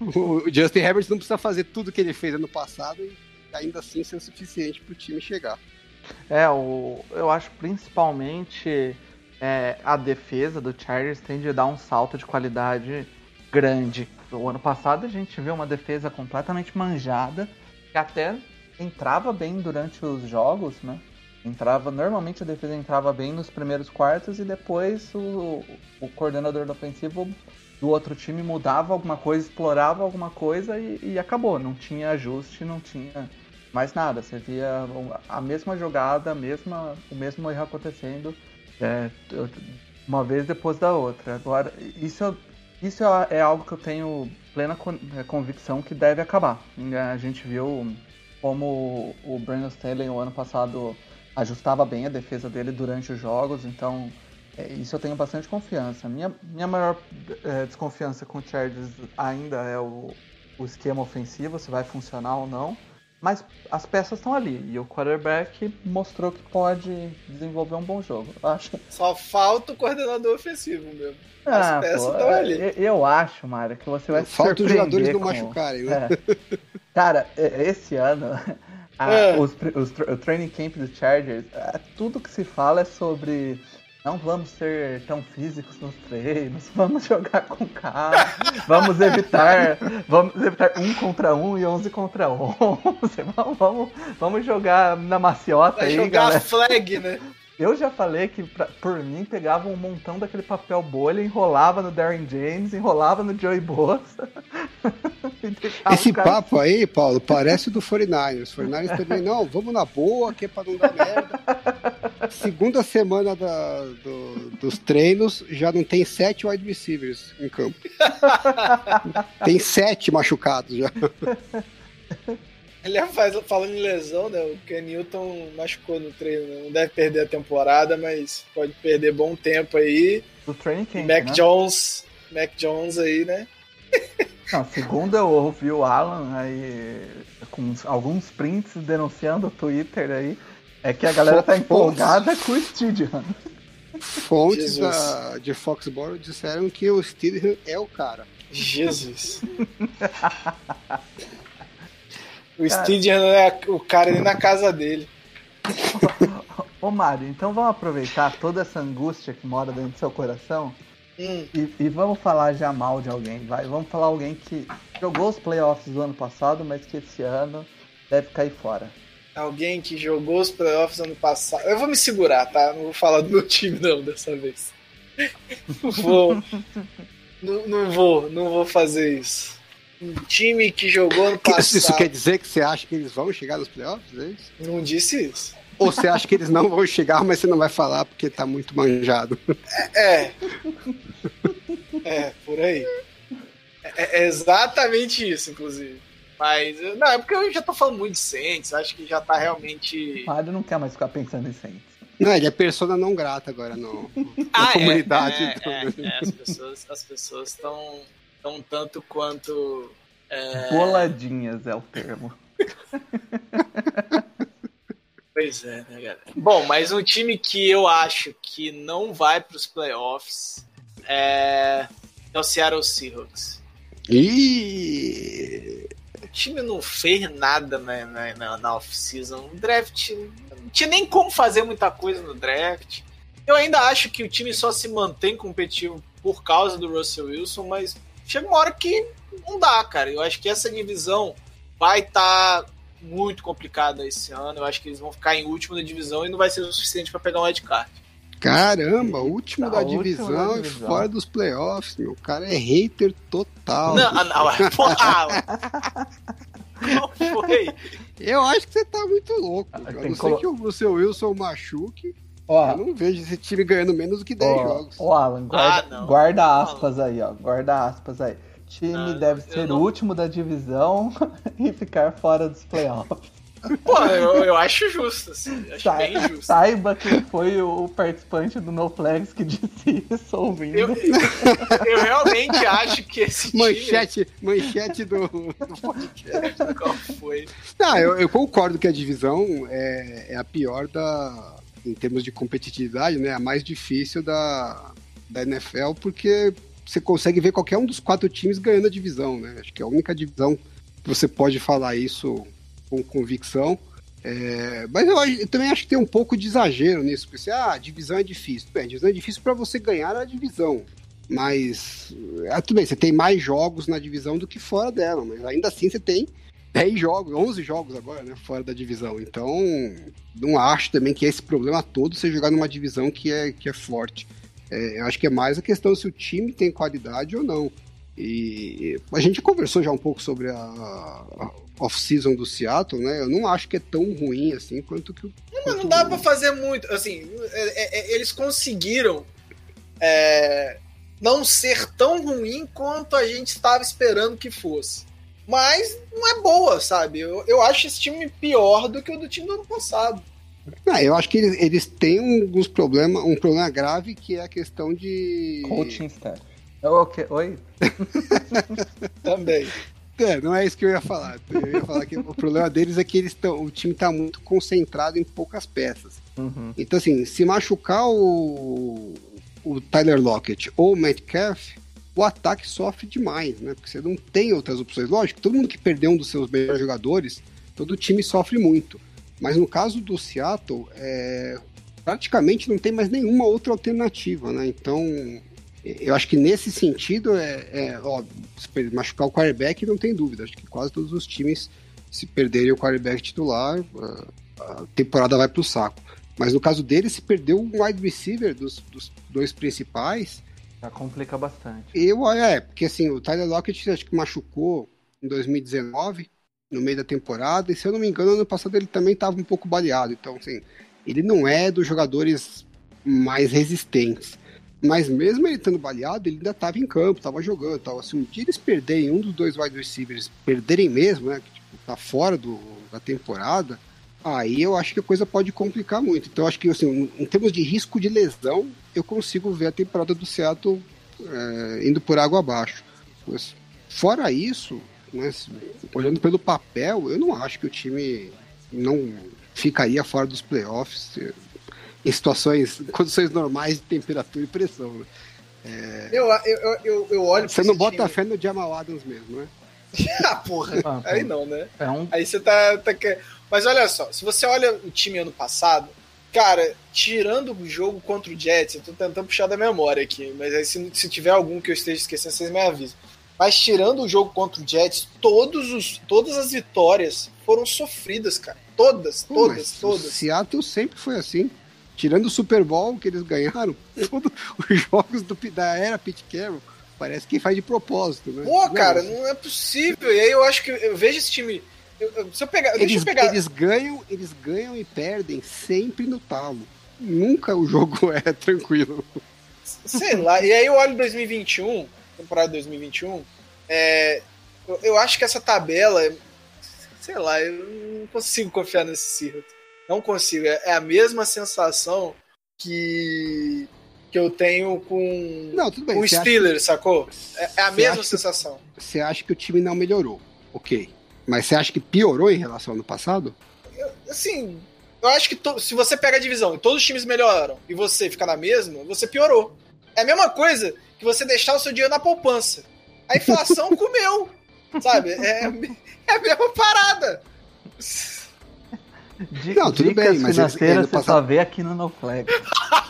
S3: o Justin Herbert não precisa fazer tudo que ele fez ano passado e ainda assim ser o suficiente para o time chegar.
S2: É, o, eu acho principalmente é, a defesa do Chargers tende a dar um salto de qualidade grande. O ano passado a gente viu uma defesa completamente manjada, que até entrava bem durante os jogos, né? Entrava, normalmente a defesa entrava bem nos primeiros quartos e depois o, o coordenador ofensivo do outro time mudava alguma coisa, explorava alguma coisa e, e, acabou. Não tinha ajuste, não tinha mais nada. Você via a mesma jogada, a mesma, o mesmo erro acontecendo é, uma vez depois da outra. Agora, isso, isso é, é algo que eu tenho plena é, convicção que deve acabar. A gente viu como o Brandon Staley o ano passado ajustava bem a defesa dele durante os jogos, então é, isso eu tenho bastante confiança. Minha, minha maior é, desconfiança com o Chargers ainda é o, o esquema ofensivo, se vai funcionar ou não. Mas as peças estão ali e o quarterback mostrou que pode desenvolver um bom jogo. Eu acho.
S1: Só falta o coordenador ofensivo mesmo. As ah, peças estão ali.
S2: Eu acho, Mário, que você vai
S3: Falta os jogadores não machucarem, né?
S2: É. Cara, esse ano, a, é. os, os, o training camp do Chargers, é, tudo que se fala é sobre não vamos ser tão físicos nos treinos, vamos jogar com calma, vamos evitar, vamos evitar um contra um e onze contra onze, vamos, vamos, vamos jogar na maciota Vai aí, jogar galera.
S1: flag, né?
S2: Eu já falei que, pra, por mim, pegava um montão daquele papel bolha, enrolava no Darren James, enrolava no Joey Bosa.
S3: Esse papo aí, Paulo, parece do 49ers. 49ers também, não, vamos na boa, que é pra não dar merda. Segunda semana da, do, dos treinos, já não tem sete wide receivers em campo. tem sete machucados já.
S1: Aliás, falando em lesão, né? O Ken Newton machucou no treino, né? não deve perder a temporada, mas pode perder bom tempo aí.
S2: Do training camp,
S1: Mac
S2: né?
S1: Jones, Mac Jones aí, né?
S2: Não, segundo eu ouvi o Alan aí com alguns prints denunciando o Twitter aí, é que a galera tá empolgada com o Stidham.
S3: Fontes da, de Foxborough disseram que o Stidham é o cara.
S1: Jesus. O Stydian é o cara ali na casa dele.
S2: Ô Mário, então vamos aproveitar toda essa angústia que mora dentro do seu coração hum. e, e, vamos falar já mal de alguém. Vai, vamos falar alguém que jogou os playoffs do ano passado, mas que esse ano deve cair fora.
S1: Alguém que jogou os playoffs ano passado. Eu vou me segurar, tá? Não vou falar do meu time não dessa vez. Não vou. não, não vou, não vou fazer isso um time que jogou no passado.
S3: Isso quer dizer que você acha que eles vão chegar nos playoffs? É isso?
S1: Não disse isso.
S3: Ou você acha que eles não vão chegar, mas você não vai falar porque tá muito manjado?
S1: É. É, é por aí. É, é, exatamente isso, inclusive. Mas, não, é porque eu já tô falando muito de Saints, acho que já tá realmente.
S2: O Mário não quer mais ficar pensando em Saints.
S3: Não, ele é persona não grata agora no, ah, na comunidade.
S1: É, é, é, as pessoas as pessoas estão tão tanto quanto. É...
S2: Boladinhas é o termo.
S1: pois é, né, galera? Bom, mas um time que eu acho que não vai para os playoffs é... é o Seattle Seahawks.
S3: E
S1: o time não fez nada na, na, na off-season. O draft não tinha nem como fazer muita coisa no draft. Eu ainda acho que o time só se mantém competitivo por causa do Russell Wilson, mas chega uma hora que não dá, cara. Eu acho que essa divisão vai estar tá muito complicada esse ano. Eu acho que eles vão ficar em último da divisão e não vai ser o suficiente para pegar um wildcard.
S3: Caramba, último tá da divisão e fora dos playoffs, meu. O cara é hater total. Não, não, porra! Não foi. Eu acho que você tá muito louco. Ah, eu não sei colo... que o seu Wilson machuque. Ó, eu não vejo esse time ganhando menos do que 10 ó, jogos.
S2: Ó, Alan, guarda, ah, guarda aspas aí, ó. Guarda aspas aí. Time ah, deve ser não... o último da divisão e ficar fora dos playoffs.
S1: Pô, eu, eu acho justo, assim. Acho Sa bem justo.
S2: Saiba que foi o participante do No Flags que disse isso ouvindo.
S1: Eu, eu realmente acho que esse
S3: manchete, time... Manchete do, do podcast. Qual foi? Não, eu, eu, concordo que a divisão é, é a pior da, em termos de competitividade, né, a mais difícil da, da NFL, porque você consegue ver qualquer um dos quatro times ganhando a divisão, né? Acho que é a única divisão que você pode falar isso com convicção. É, mas eu, eu, também acho que tem um pouco de exagero nisso, porque ah, a divisão é difícil. Bem, a divisão é difícil para você ganhar a divisão. Mas é, tudo bem, você tem mais jogos na divisão do que fora dela, mas ainda assim você tem 10 jogos, 11 jogos agora, né, fora da divisão. Então, não acho também que é esse problema todo você jogar numa divisão que é, que é forte. É, eu acho que é mais a questão se o time tem qualidade ou não. E a gente conversou já um pouco sobre a, off-season do Seattle, né? Eu não acho que é tão ruim assim quanto que o.
S1: Não, não dá para fazer muito. Assim, é, é, eles conseguiram é, não ser tão ruim quanto a gente estava esperando que fosse. Mas não é boa, sabe? Eu, eu acho esse time pior do que o do time do ano passado.
S3: Ah, eu acho que eles, eles têm alguns problemas, um problema grave que é a questão de.
S2: Coaching staff. Okay. Oi?
S1: Também.
S3: É, não é isso que eu ia falar. Eu ia falar que o problema deles é que eles tão, o time está muito concentrado em poucas peças. Uhum. Então, assim, se machucar o, o Tyler Lockett ou o Metcalf, o ataque sofre demais, né? Porque você não tem outras opções. Lógico, todo mundo que perdeu um dos seus melhores jogadores, todo time sofre muito. Mas no caso do Seattle, é, praticamente não tem mais nenhuma outra alternativa, né? Então, eu acho que nesse sentido, é, é ó, se machucar o quarterback, não tem dúvida. Acho que quase todos os times, se perderem o quarterback titular, a temporada vai para o saco. Mas no caso dele, se perdeu um wide receiver dos, dos dois principais.
S2: Já complica bastante.
S3: Eu, é, porque assim, o Tyler Lockett acho que machucou em 2019 no meio da temporada, e se eu não me engano, ano passado ele também estava um pouco baleado. Então, assim, ele não é dos jogadores mais resistentes. Mas mesmo ele estando baleado, ele ainda estava em campo, estava jogando tal. Se um dia eles perderem um dos dois wide receivers, perderem mesmo, né? Que tipo, tá fora do, da temporada, aí eu acho que a coisa pode complicar muito. Então, acho que, assim, em termos de risco de lesão, eu consigo ver a temporada do Seattle é, indo por água abaixo. Mas, fora isso, mas olhando pelo papel, eu não acho que o time não ficaria fora dos playoffs em situações, condições normais de temperatura e pressão. Né?
S1: É... Eu, eu, eu, eu olho
S3: Você não bota time... fé no Jamal Adams mesmo, né?
S1: ah, porra. Ah, aí não, né? É um... Aí você tá, tá. Mas olha só, se você olha o time ano passado, cara, tirando o jogo contra o Jets, eu tô tentando puxar da memória aqui, mas aí se, se tiver algum que eu esteja esquecendo, vocês me avisam. Mas tirando o jogo contra o Jets, todos os, todas as vitórias foram sofridas, cara. Todas, todas, todas. O
S3: Seattle sempre foi assim. Tirando o Super Bowl que eles ganharam, todos os jogos do, da era Pete Carroll, parece que faz de propósito, né?
S1: Pô, cara, não é possível. E aí eu acho que eu vejo esse time. Eu, eu, se eu pegar,
S3: eles,
S1: deixa eu pegar.
S3: Eles ganham, eles ganham e perdem sempre no talo. Nunca o jogo é tranquilo.
S1: Sei lá. E aí eu olho 2021 temporada 2021, é, eu, eu, acho que essa tabela, sei lá, eu não consigo confiar nesse Seahawks. Não consigo. É, é a mesma sensação que que eu tenho com
S3: não, tudo bem.
S1: o Steelers, acha... sacou? É, é a mesma sensação.
S3: Que, você acha que o time não melhorou? Ok. Mas você acha que piorou em relação ao ano passado?
S1: Eu, assim, eu acho que to... se você pega a divisão e todos os times melhoraram e você fica na mesma, você piorou. É a mesma coisa que você deixar o seu dinheiro na poupança. A inflação comeu, sabe? É, é a mesma parada.
S2: não, tudo bem, mas financeiras você só vê aqui no NoFlag.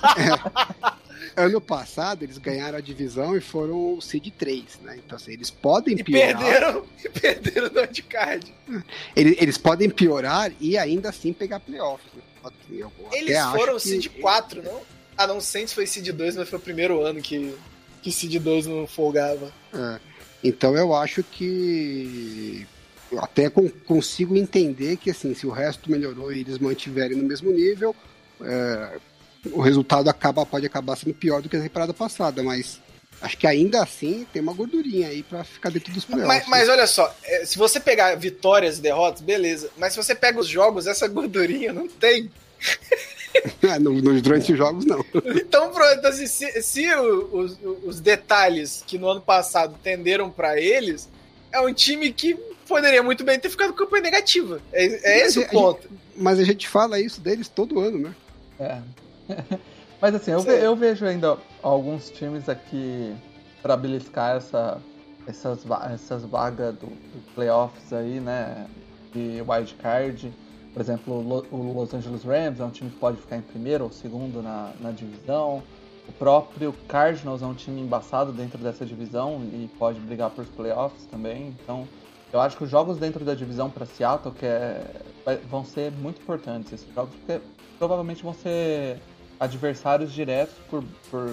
S3: É. Ano passado eles ganharam a divisão e foram o Seed 3, né? Então assim, eles podem piorar.
S1: E perderam, e perderam no Anticard.
S3: Eles, eles podem piorar e ainda assim pegar playoffs. Né?
S1: Eles foram Seed 4, não? Ah, não, Saints foi Seed 2, mas foi o primeiro ano que que Cid 2 não folgava.
S3: É. Então eu acho que eu até consigo entender que assim, se o resto melhorou e eles mantiverem no mesmo nível, é, o resultado acaba, pode acabar sendo pior do que a temporada passada, mas acho que ainda assim tem uma gordurinha aí para ficar dentro dos playoffs.
S1: Mas, mas, olha só, é, se você pegar vitórias e derrotas, beleza, mas se você pega os jogos, essa gordurinha não tem.
S3: É, no, no, durante os jogos, não.
S1: Então, pronto, assim, se, se os, os, detalhes que no ano passado tenderam para eles, é um time que poderia muito bem ter ficado com campanha negativa. É, é esse o ponto.
S3: A gente, mas a gente fala isso deles todo ano, né?
S2: É. Mas assim, eu, ve- eu vejo ainda alguns times aqui para beliscar essa, essas, essas vagas do, do playoffs aí, né? De wildcard. Por exemplo, o Lo- o Los Angeles Rams é um time que pode ficar em primeiro ou segundo na, na divisão. O próprio Cardinals é um time embaçado dentro dessa divisão e pode brigar por os playoffs também. Então, eu acho que os jogos dentro da divisão para Seattle que é, vão ser muito importantes esses jogos, porque provavelmente vão ser adversários diretos por, por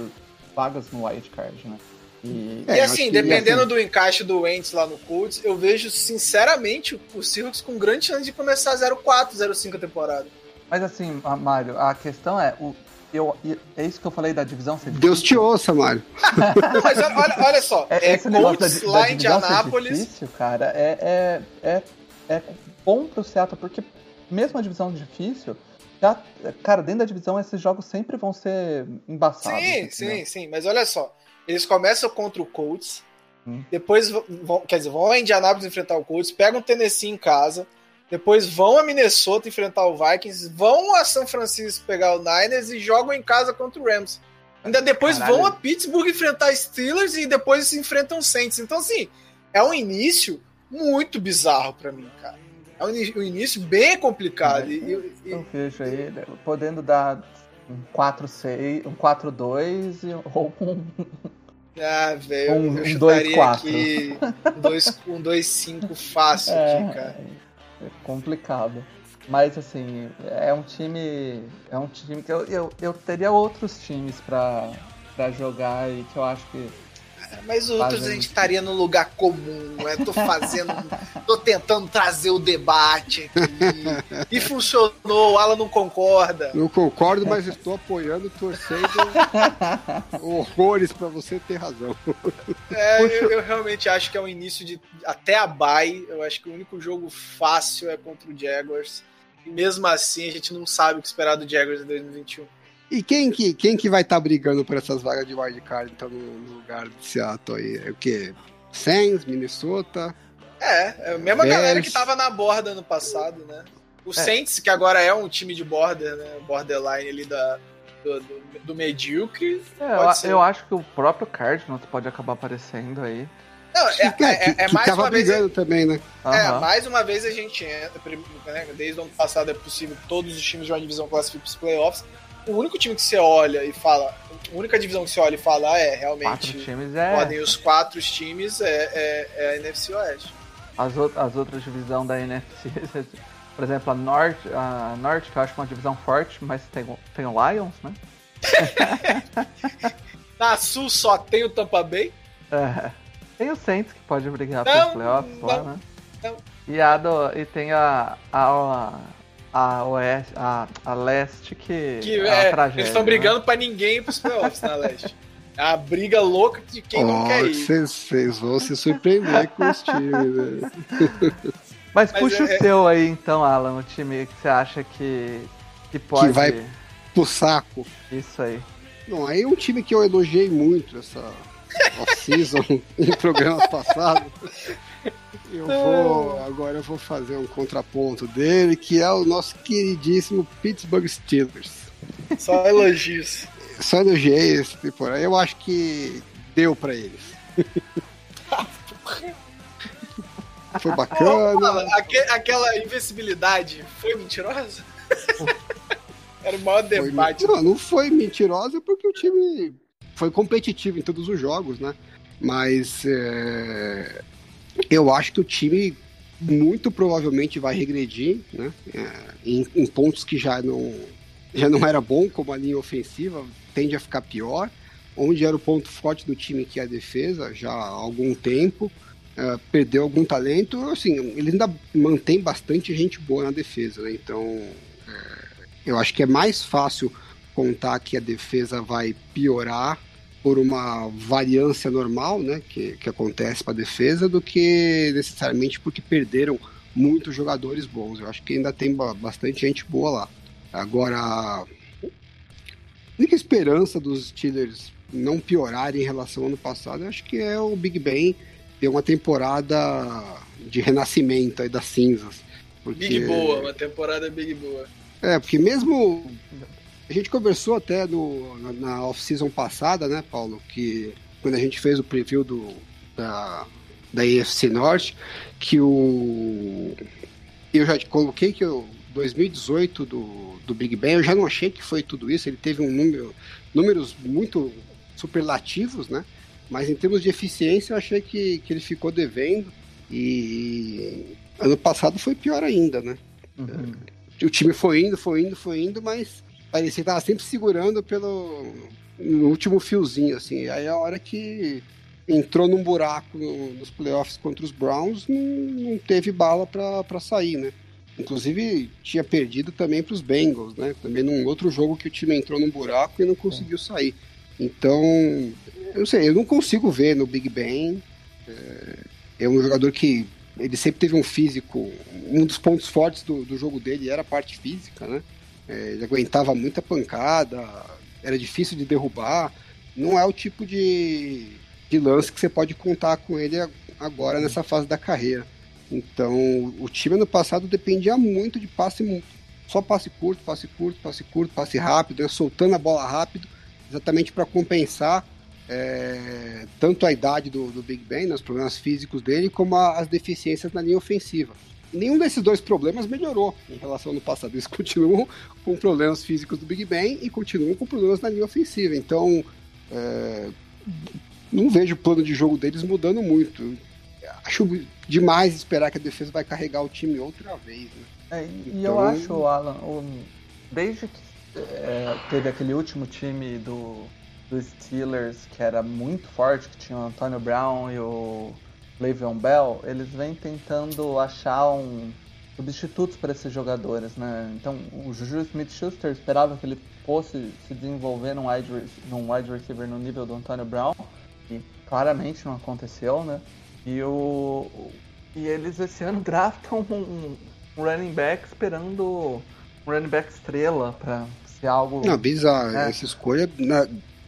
S2: vagas no wild card, né? E,
S3: É,
S1: e assim,
S3: que-
S1: dependendo
S3: assim-
S1: do encaixe do Wentz lá no Colts, eu vejo sinceramente o Seahawks com grande chance de começar 0-4, 0-5 a temporada.
S2: mas assim, a- Mário, a questão é, o, eu, e- é isso que eu falei da divisão ser
S3: Deus te ouça, Mário.
S1: Não, mas olha, olha, só,
S2: É,
S1: é,
S2: da,
S1: Colts
S2: di-
S1: lá
S2: da
S1: em Indianápolis.
S2: difícil, cara, é, é, é, é bom pro Seattle, porque mesmo a divisão difícil, cara, dentro da divisão esses jogos sempre vão ser embaçados.
S1: Sim, sim, sim, mas olha só. Eles começam contra o Colts,
S2: Hum.
S1: depois vão, quer dizer, vão a Indianapolis enfrentar o Colts, pegam o Tennessee em casa, depois vão a Minnesota enfrentar o Vikings, vão a São Francisco pegar o Niners e jogam em casa contra o Rams. Ainda depois
S2: Caralho.
S1: vão a Pittsburgh enfrentar Steelers e depois se enfrentam Saints. Então, assim, é um início muito bizarro pra mim, cara. É um um início bem complicado. E, e- e-
S2: Eu vejo aí né, podendo dar um 4-6, um 4-2 e- ou um
S1: Ah, velho,
S2: Um-
S1: eu
S2: um
S1: chutaria
S2: 2-4.
S1: aqui um 2 um 2-5 fácil
S2: É,
S1: aqui, cara.
S2: é complicado. Mas assim, é um time. É um time que eu, eu, eu teria outros times pra jogar e que eu acho que.
S1: Mas os outros a gente estaria no lugar comum, né? Tô fazendo, tô tentando trazer o debate aqui. E funcionou, o Alan não concorda.
S3: Não concordo, mas estou apoiando, torcendo horrores pra você ter razão.
S1: É, eu, eu realmente acho que é um início de até a bye. Eu acho que o único jogo fácil é contra o Jaguars. E mesmo assim, a gente não sabe o que esperar do Jaguars em 2021.
S3: E quem que, quem que vai estar brigando por essas vagas de wildcard, então, no, no lugar de Seattle aí? É o quê? Saints, Minnesota?
S1: É, é a mesma
S3: Bears.
S1: galera que tava na borda ano passado, né? O
S2: É.
S1: Saints, que agora é um time de border, né? Borderline ali da, do, do, do medíocre.
S2: É, eu, eu acho que o próprio Cardinals pode acabar aparecendo aí.
S1: Não, é,
S3: que,
S1: é, é- é
S3: que
S1: mais
S3: tava
S1: uma vez.
S3: brigando também, né?
S1: É,
S2: Aham.
S1: mais uma vez a gente entra. né, Desde o ano passado é possível que todos os times de uma divisão classifiquem para os playoffs. O único time que você olha e fala. A única divisão que você olha e fala, ah, é,
S2: Quatro
S1: realmente.
S2: times é.
S1: Podem os quatro times é, é, é a NFC Oeste.
S2: As, out- as outras divisões da NFC, por exemplo, a Norte, a Norte, que eu acho uma divisão forte, mas tem, o- tem o Lions, né?
S1: Na Sul só tem o Tampa Bay.
S2: É. Tem o Saints que pode brigar
S1: Não,
S2: pelos playoffs lá,
S1: não,
S2: né?
S1: não.
S2: E, a do, e tem a, a, a, Oeste, a, a Leste que,
S1: Que
S2: é,
S1: é,
S2: uma tragédia.
S1: eles estão
S2: né?
S1: brigando pra ninguém pros playoffs na leste. É a briga louca de quem não
S3: Ó,
S1: quer ir.
S3: Vocês vão se surpreender com os times, né?
S2: Mas,
S1: Mas
S2: puxa
S1: é-
S2: o seu aí então, Alan, o time que você acha que, que pode.
S3: vai- Pro saco.
S2: Isso aí.
S3: Bom, aí um time que eu elogiei muito essa off-season em programas passados. Eu vou. Agora eu vou fazer um contraponto dele, que é o nosso queridíssimo Pittsburgh Steelers.
S1: Só elogios.
S3: Só elogiei esse temporada. Eu acho que deu pra eles. Foi bacana.
S1: Aque- aquela invencibilidade foi mentirosa? Era o maior
S3: Foi-
S1: debate.
S3: não, não foi mentirosa porque o time foi competitivo em todos os jogos, né? Mas é, eu acho que o time muito provavelmente vai regredir, né? É, em, em pontos que já não, já não era bom, como a linha ofensiva, tende a ficar pior. Onde era o ponto forte do time, que é a defesa, já há algum tempo. é, perdeu algum talento, assim, ele ainda mantém bastante gente boa na defesa, né? Então, eu acho que é mais fácil contar que a defesa vai piorar por uma variância normal, né, que, que acontece para a defesa, do que necessariamente porque perderam muitos jogadores bons. Eu acho que ainda tem ba- bastante gente boa lá. Agora, a única esperança dos Steelers não piorarem em relação ao ano passado, eu acho que é o Big Ben ter uma temporada de renascimento aí das cinzas. Porque...
S1: Big boa, uma temporada big boa.
S3: É, porque mesmo A gente conversou até no, na, na off-season passada, né, Paulo? Que quando a gente fez o preview do, da, da EFC Norte, que o. Eu já coloquei que o 2018 do, do Big Ben, eu já não achei que foi tudo isso. Ele teve um número, números muito superlativos, né? Mas em termos de eficiência, eu achei que, que ele ficou devendo. E ano passado foi pior ainda, né? Uhum. O time foi indo, foi indo, foi indo, mas parecia que estava sempre segurando pelo no último fiozinho, assim. Aí a hora que entrou num buraco nos playoffs contra os Browns, não, não teve bala para sair, né? Inclusive tinha perdido também para os Bengals, né? Também num outro jogo que o time entrou num buraco e não conseguiu sair. Então, eu sei, eu não consigo ver no Big Ben. É, é um jogador que ele sempre teve um físico. Um dos pontos fortes do, do jogo dele era a parte física, né? É, ele aguentava muita pancada, era difícil de derrubar. Não é o tipo de, de lance que você pode contar com ele agora nessa fase da carreira. Então, o time no passado dependia muito de passe só passe curto, passe curto, passe curto, passe rápido, né? soltando a bola rápido exatamente para compensar é, tanto a idade do, do Big Ben, né, os problemas físicos dele, como a, as deficiências na linha ofensiva. Nenhum desses dois problemas melhorou em relação ao ano passado. Eles continuam com problemas físicos do Big Ben e continuam com problemas na linha ofensiva. Então, é, não vejo o plano de jogo deles mudando muito. Acho demais esperar que a defesa vai carregar o time outra vez. Né?
S2: É, e então... eu acho, Alan, desde que é, teve aquele último time do, do Steelers que era muito forte, que tinha o Antonio Brown e o Le'Veon Bell, eles vêm tentando achar um substitutos para esses jogadores, né? Então, o Juju Smith-Schuster esperava que ele fosse se desenvolver num wide, num wide receiver no nível do Antonio Brown, e claramente não aconteceu, né? E, o, e eles esse ano draftam um, um running back esperando um running back estrela para ser algo.
S3: Não, bizarro. Né? Essa escolha,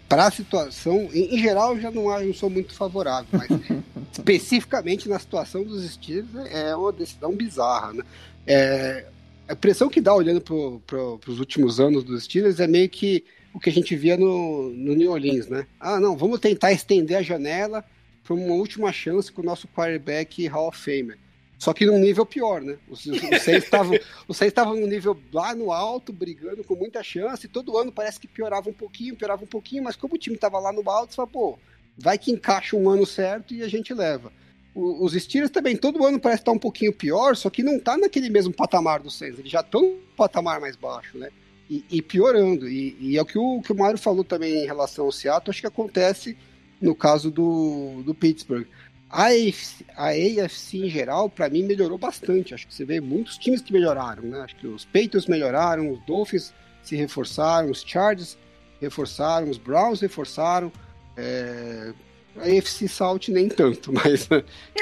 S3: para a situação, em, em, geral, já não, não sou muito favorável, mas especificamente na situação dos Steelers é uma decisão bizarra. Né? É, a impressão que dá olhando para os últimos anos dos Steelers é meio que o que a gente via no, no New Orleans, né? Ah, não, vamos tentar estender a janela para uma última chance com o nosso quarterback Hall of Famer. Só que num nível pior, né? Os, os os seis estavam num nível lá no alto, brigando com muita chance. E todo ano parece que piorava um pouquinho, piorava um pouquinho, mas como o time estava lá no alto, você fala, pô, vai que encaixa um ano certo e a gente leva. O, os Steelers também, todo ano parece estar um pouquinho pior, só que não está naquele mesmo patamar do Saints. Eles já estão no patamar mais baixo, né? E, e piorando. E, e, é o que o que o Mário falou também em relação ao Seattle, acho que acontece no caso do, do Pittsburgh. A AFC, a AFC em geral, para mim, melhorou bastante. Acho que você vê muitos times que melhoraram, né? Acho que os Patriots melhoraram, os Dolphins se reforçaram, os Chargers reforçaram, os Browns reforçaram. É... A AFC South nem tanto, mas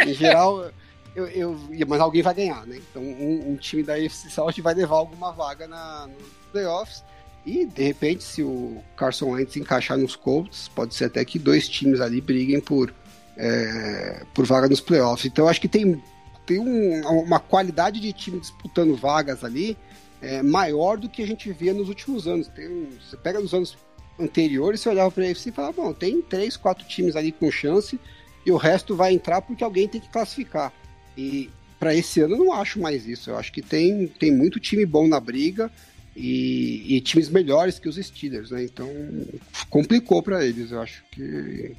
S3: em geral, eu, eu, mas alguém vai ganhar, né? Então um, um, time da AFC South vai levar alguma vaga na, nos playoffs. E de repente, se o Carson Wentz encaixar nos Colts, pode ser até que dois times ali briguem por é, por vaga nos playoffs. Então acho que tem, tem um, uma qualidade de time disputando vagas ali é, maior do que a gente via nos últimos anos. Tem, você pega nos anos anteriores, você olhava para a UFC e falava, bom, tem três, quatro times ali com chance e o resto vai entrar porque alguém tem que classificar. E para esse ano eu não acho mais isso. Eu acho que tem, tem muito time bom na briga e, e times melhores que os Steelers, né? Então complicou para eles. Eu acho que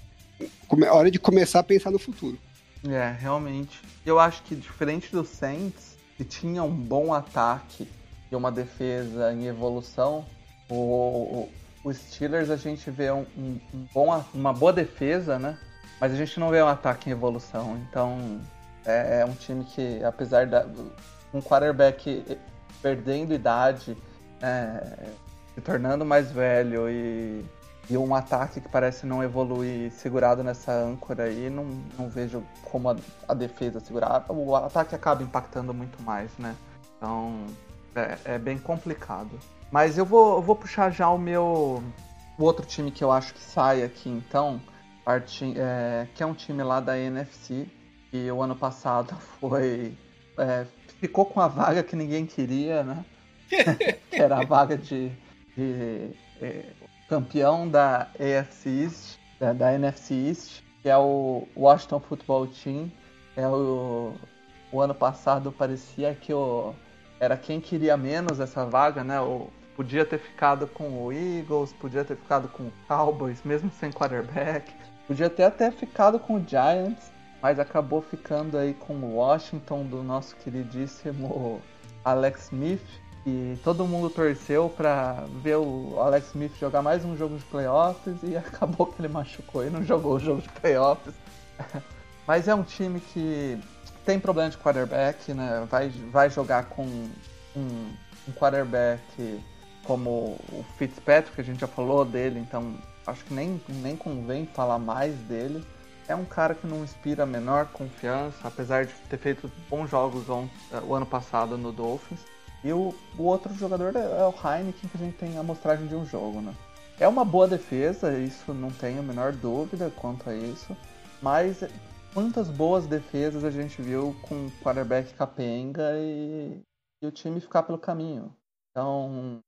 S3: hora de começar a pensar no futuro.
S2: É, realmente. Eu acho que diferente do Saints, que tinha um bom ataque e uma defesa em evolução, o, o Steelers a gente vê um, um, um, bom, uma boa defesa, né? Mas a gente não vê um ataque em evolução. Então é, é um time que, apesar da um quarterback perdendo idade, é, se tornando mais velho e e um ataque que parece não evoluir segurado nessa âncora aí, não, não vejo como a, a defesa segurar. O ataque acaba impactando muito mais, né? Então é, é bem complicado. Mas eu vou, eu vou puxar já o meu. O outro time que eu acho que sai aqui então, parte, é, que é um time lá da NFC, que o ano passado foi. É, ficou com a vaga que ninguém queria, né? que era a vaga de de é, campeão da AFC East, da, da, NFC East, que é o Washington Football Team. É o, o ano passado parecia que o, era quem queria menos essa vaga, né? O, podia ter ficado com o Eagles, podia ter ficado com o Cowboys, mesmo sem quarterback. Podia ter até ficado com o Giants, mas acabou ficando aí com o Washington do nosso queridíssimo Alex Smith. E todo mundo torceu para ver o Alex Smith jogar mais um jogo de playoffs e acabou que ele machucou e não jogou o jogo de playoffs. Mas é um time que tem problema de quarterback, né? Vai, vai jogar com um, um quarterback como o Fitzpatrick, a gente já falou dele, então acho que nem, nem convém falar mais dele. É um cara que não inspira a menor confiança, apesar de ter feito bons jogos o, o ano passado no Dolphins. E o, o outro jogador é, é o Heineken, que a gente tem a amostragem de um jogo, né? É uma boa defesa, isso não tenho a menor dúvida quanto a isso. Mas quantas boas defesas a gente viu com o quarterback capenga e, e o time ficar pelo caminho. Então,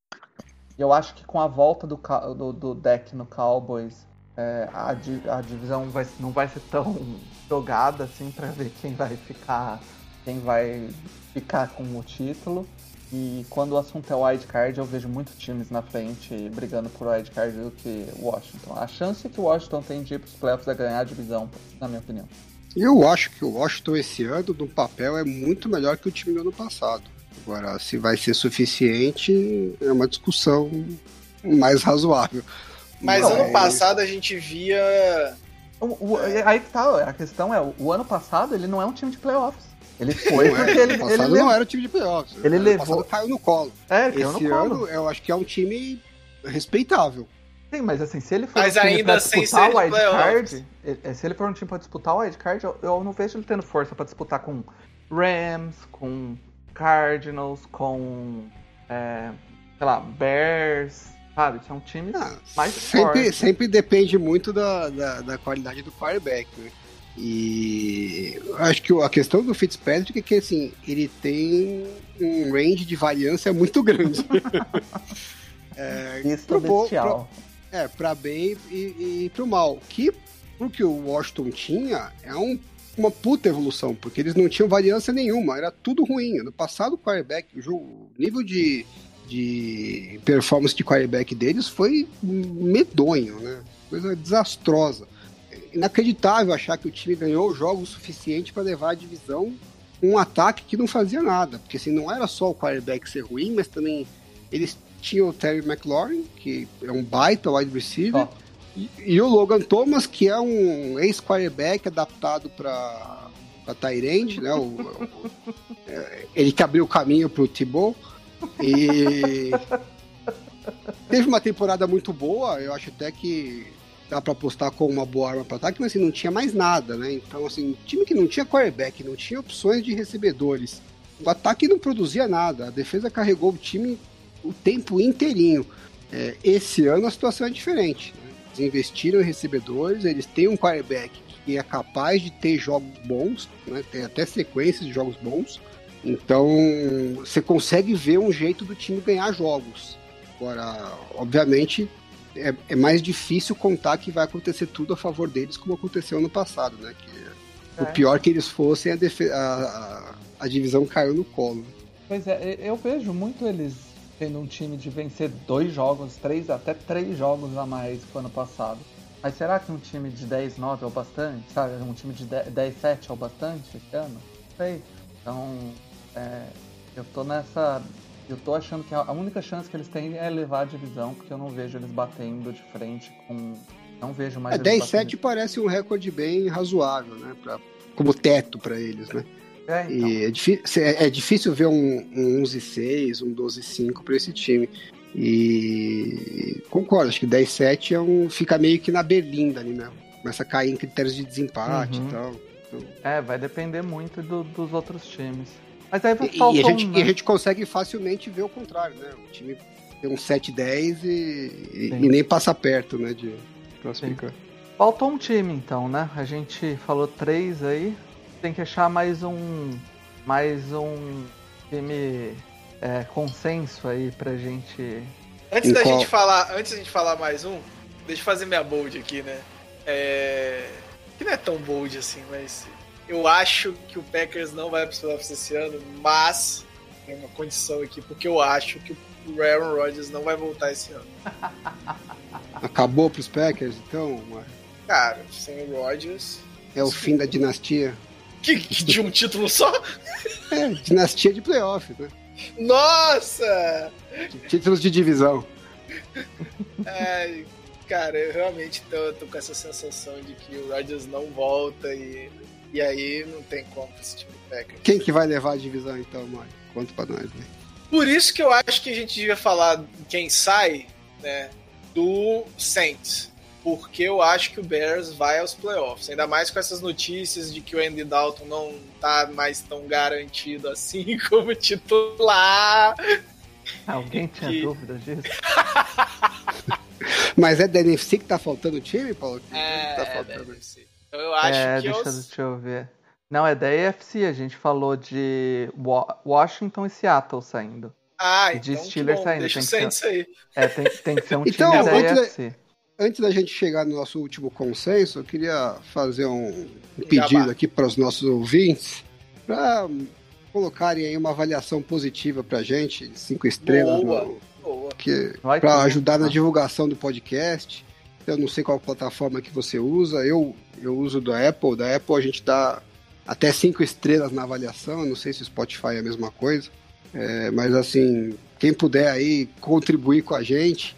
S2: eu acho que com a volta do, do, do deck no Cowboys, é, a, a divisão vai, não vai ser tão jogada assim para ver quem vai ficar quem vai ficar com o título. E quando o assunto é wildcard, eu vejo muitos times na frente brigando por wildcard do que Washington. A chance que o Washington tem de ir para os playoffs é ganhar a divisão, na minha opinião.
S3: Eu acho que o Washington esse ano, no papel, é muito melhor que o time do ano passado. Agora, se vai ser suficiente, é uma discussão mais razoável.
S1: Mas, Mas ano passado a gente via.
S2: O, o, aí que tá, a questão é, o ano passado ele não é um time de playoffs. Ele foi porque é, ele.
S3: passado
S2: ele
S3: não era o time de playoffs.
S2: Ele levou.
S3: caiu no colo.
S2: É,
S3: Esse
S2: no
S3: ano
S2: colo.
S3: eu acho que é um time respeitável.
S2: Sim, mas assim, se ele for
S1: mas
S2: um time
S1: ainda
S2: pra
S1: sem
S2: disputar o wildcard, se ele for um time pra disputar o wildcard, eu, eu não vejo ele tendo força pra disputar com Rams, com Cardinals, com é, sei lá, Bears, sabe? São times ah, mais
S3: sempre,
S2: fortes.
S3: Sempre depende muito da, da, da qualidade do quarterback, né? E acho que a questão do Fitzpatrick é que assim, ele tem um range de variância muito grande.
S2: é, Isso pro bestial.
S3: Pra, é, pra bem e, e pro mal. Que o que o Washington tinha é um, uma puta evolução, porque eles não tinham variância nenhuma, era tudo ruim. No passado, o quarterback, o, jogo, o nível de, de performance de quarterback deles foi medonho, né? Coisa desastrosa inacreditável achar que o time ganhou jogos suficiente para levar a divisão um ataque que não fazia nada. Porque assim, não era só o quarterback ser ruim, mas também eles tinham o Terry McLaurin, que é um baita wide receiver, e, e, o Logan Thomas, que é um ex-quarterback adaptado para para Tyrande, né? O, o, é, ele que abriu o caminho para o Thibault. E teve uma temporada muito boa, eu acho até que dá para apostar com uma boa arma para ataque, mas assim, não tinha mais nada, né? Então, assim, um time que não tinha quarterback, não tinha opções de recebedores, o ataque não produzia nada, a defesa carregou o time o tempo inteirinho. É, esse ano a situação é diferente. Né? Eles investiram em recebedores, eles têm um quarterback que é capaz de ter jogos bons, né? tem até sequências de jogos bons. Então, você consegue ver um jeito do time ganhar jogos. Agora, obviamente, é, é, mais difícil contar que vai acontecer tudo a favor deles, como aconteceu no passado, né? Que é. o pior que eles fossem, a, a, a, divisão caiu no colo.
S2: Pois é, eu vejo muito eles tendo um time de vencer dois jogos, três, até três jogos a mais que o ano passado. Mas será que um time de 10-9 é o bastante? Sabe? Um time de 10-7 é o bastante esse ano? Não sei. Então, é, eu tô nessa eu tô achando que a única chance que eles têm é levar a divisão, porque eu não vejo eles batendo de frente com. Não vejo mais.
S3: É, 10-7 parece um recorde bem razoável, né? Pra, como teto para eles, né? É, então. E é, difícil, é, é difícil ver um, um 11-6, um 12-5 para esse time. E concordo, acho que 10-7 é um, fica meio que na berlinda ali, né? Começa a cair em critérios de desempate uhum. e tal. Então...
S2: É, vai depender muito do, dos outros times. Mas aí
S3: e, e, a gente, né? e a gente consegue facilmente ver o contrário, né? O time tem um 7-10 e, e, nem passa perto, né? De classificar.
S2: Faltou um time então, né? A gente falou três aí. Tem que achar mais um. Mais um time é, consenso aí pra gente
S1: Antes da qual... gente falar, antes da gente falar mais um, deixa eu fazer minha bold aqui, né? É... Que não é tão bold assim, mas eu acho que o Packers não vai para os playoffs esse ano, mas tem uma condição aqui, porque eu acho que o Aaron Rodgers não vai voltar esse ano.
S3: Acabou para os Packers, então?
S1: Cara, sem o Rodgers.
S3: É o fim da dinastia.
S1: Que, que de um título só?
S3: É, dinastia de playoff, né?
S1: Nossa!
S3: Títulos de divisão.
S1: É, cara, eu realmente tô, tô, com essa sensação de que o Rodgers não volta e, e aí não tem como esse time Packers.
S3: Quem que vai levar a divisão então, Mário? Conta pra nós, né?
S1: Por isso que eu acho que a gente devia falar quem sai, né, do Saints porque eu acho que o Bears vai aos playoffs. Ainda mais com essas notícias de que o Andy Dalton não tá mais tão garantido assim como titular.
S2: Alguém tinha que... dúvida disso?
S3: Mas é da NFC que tá faltando o time, Paulo?
S1: É,
S3: tá
S1: é faltando. da NFC. Então eu acho
S2: é,
S1: que.
S2: Deixa, eu... deixa eu ver. Não, é da AFC. A gente falou de Washington e Seattle saindo.
S1: Ah, e de então Steelers saindo. Deixa tem o Saints aí.
S2: É, tem, tem que ser um então, time da AFC
S3: antes da gente chegar no nosso último consenso, eu queria fazer um, pedido aqui para os nossos ouvintes para colocarem aí uma avaliação positiva para a gente, cinco estrelas, para ajudar na divulgação do podcast. Eu não sei qual plataforma que você usa, eu, eu uso da Apple. Da Apple a gente dá até cinco estrelas na avaliação, eu não sei se o Spotify é a mesma coisa, é, mas assim, quem puder aí contribuir com a gente,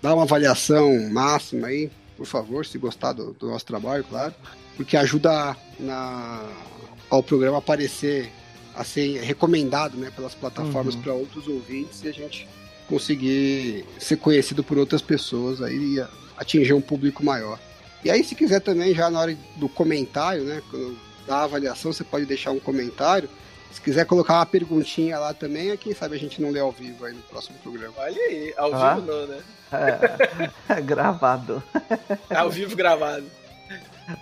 S3: dá uma avaliação máxima aí, por favor, se gostar do, do nosso trabalho, claro, porque ajuda na, ao programa aparecer a ser recomendado né, pelas plataformas uhum. para outros ouvintes e a gente conseguir ser conhecido por outras pessoas aí atingir um público maior. E aí, se quiser também, já na hora do comentário, né, da avaliação, você pode deixar um comentário se quiser colocar uma perguntinha lá também, quem sabe a gente não lê ao vivo aí no próximo programa.
S1: Olha aí, ao ah. vivo não, né?
S2: É, é gravado.
S1: É ao vivo gravado.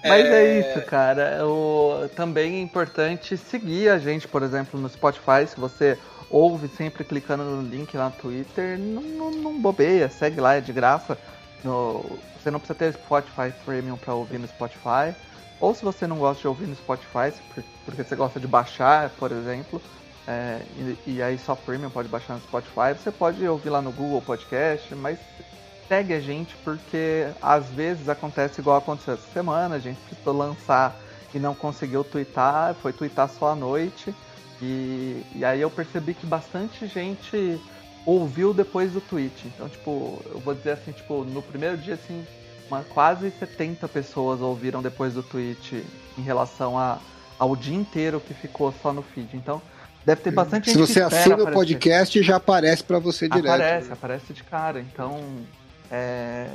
S2: Mas é... é, isso, cara. O, também é importante seguir a gente, por exemplo, no Spotify. Se você ouve sempre clicando no link lá no Twitter, não, não, não bobeia, segue lá, é de graça. No, você não precisa ter Spotify Premium para ouvir no Spotify. Ou se você não gosta de ouvir no Spotify, porque você gosta de baixar, por exemplo, é, e, e, aí só Premium pode baixar no Spotify, você pode ouvir lá no Google Podcast, mas segue a gente porque às vezes acontece igual aconteceu essa semana, a gente precisou lançar e não conseguiu twittar, foi twittar só à noite. E, e aí eu percebi que bastante gente ouviu depois do tweet. Então, tipo, eu vou dizer assim, tipo, no primeiro dia, assim, uma, quase 70 pessoas ouviram depois do tweet em relação a, ao dia inteiro que ficou só no feed. Então, deve ter bastante
S3: Se
S2: gente
S3: você assina o podcast, já aparece para você direto.
S2: Aparece, aparece de cara. Então, é,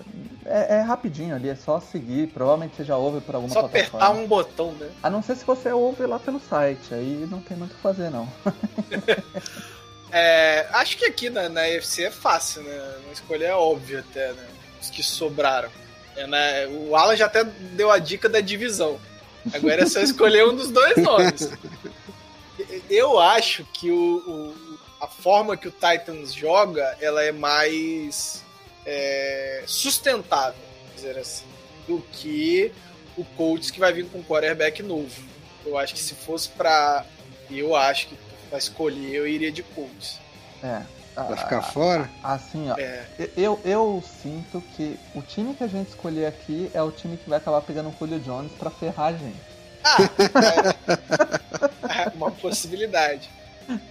S2: é, é, rapidinho ali, é só seguir. Provavelmente você já ouve por alguma
S1: só plataforma. Só apertar um botão, né?
S2: A não ser se você ouve lá pelo site, aí não tem muito o que fazer, não.
S1: é, acho que aqui na, na UFC é fácil, né? Uma escolha é óbvia até, né? Os que sobraram. É, né? O Alan já até deu a dica da divisão. Agora é só escolher um dos dois nomes. Eu acho que o, o, a forma que o Titans joga ela é mais é, sustentável, dizer assim, do que o Colts que vai vir com um quarterback novo. Eu acho que se fosse para eu acho que para escolher eu iria de Colts.
S2: É,
S3: Pra ficar fora?
S2: Assim, ó. É. Eu, eu sinto que o time que a gente escolher aqui é o time que vai acabar pegando o Julio Jones pra ferrar a gente.
S1: Ah, é, é uma possibilidade.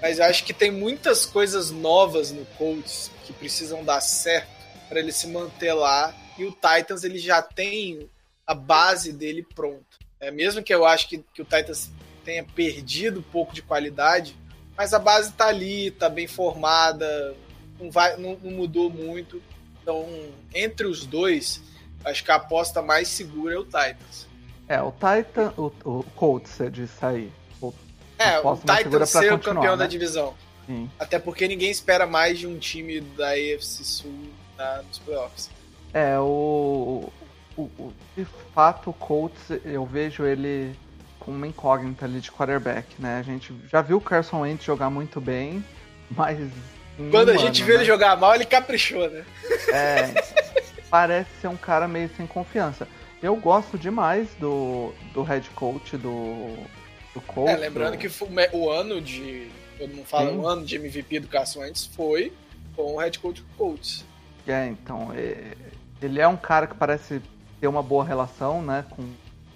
S1: Mas eu acho que tem muitas coisas novas no Colts que precisam dar certo para ele se manter lá. E o Titans ele já tem a base dele pronta. É, mesmo que eu acho que, que o Titans tenha perdido um pouco de qualidade, mas a base tá ali, tá bem formada, não, vai, não, não mudou muito. Então, entre os dois, acho que a aposta mais segura é o Titans.
S2: É, o Titan, o, o Colts é de sair.
S1: O, é, o Titans ser o campeão né? da divisão. Sim. Até porque ninguém espera mais de um time da AFC Sul na, nos playoffs.
S2: É, o, o, o, de fato o Colts, eu vejo ele com uma incógnita ali de quarterback, né? A gente já viu o Carson Wentz jogar muito bem, mas
S1: Quando a gente viu né? ele jogar mal, ele caprichou, né?
S2: É. parece ser um cara meio sem confiança. Eu gosto demais do, do head coach do, do Colts.
S1: É, lembrando do... que o ano de. Todo mundo fala, Sim. o ano de MVP do Carson Wentz foi com o head coach do Colts.
S2: É, então. É, ele é um cara que parece ter uma boa relação, né? Com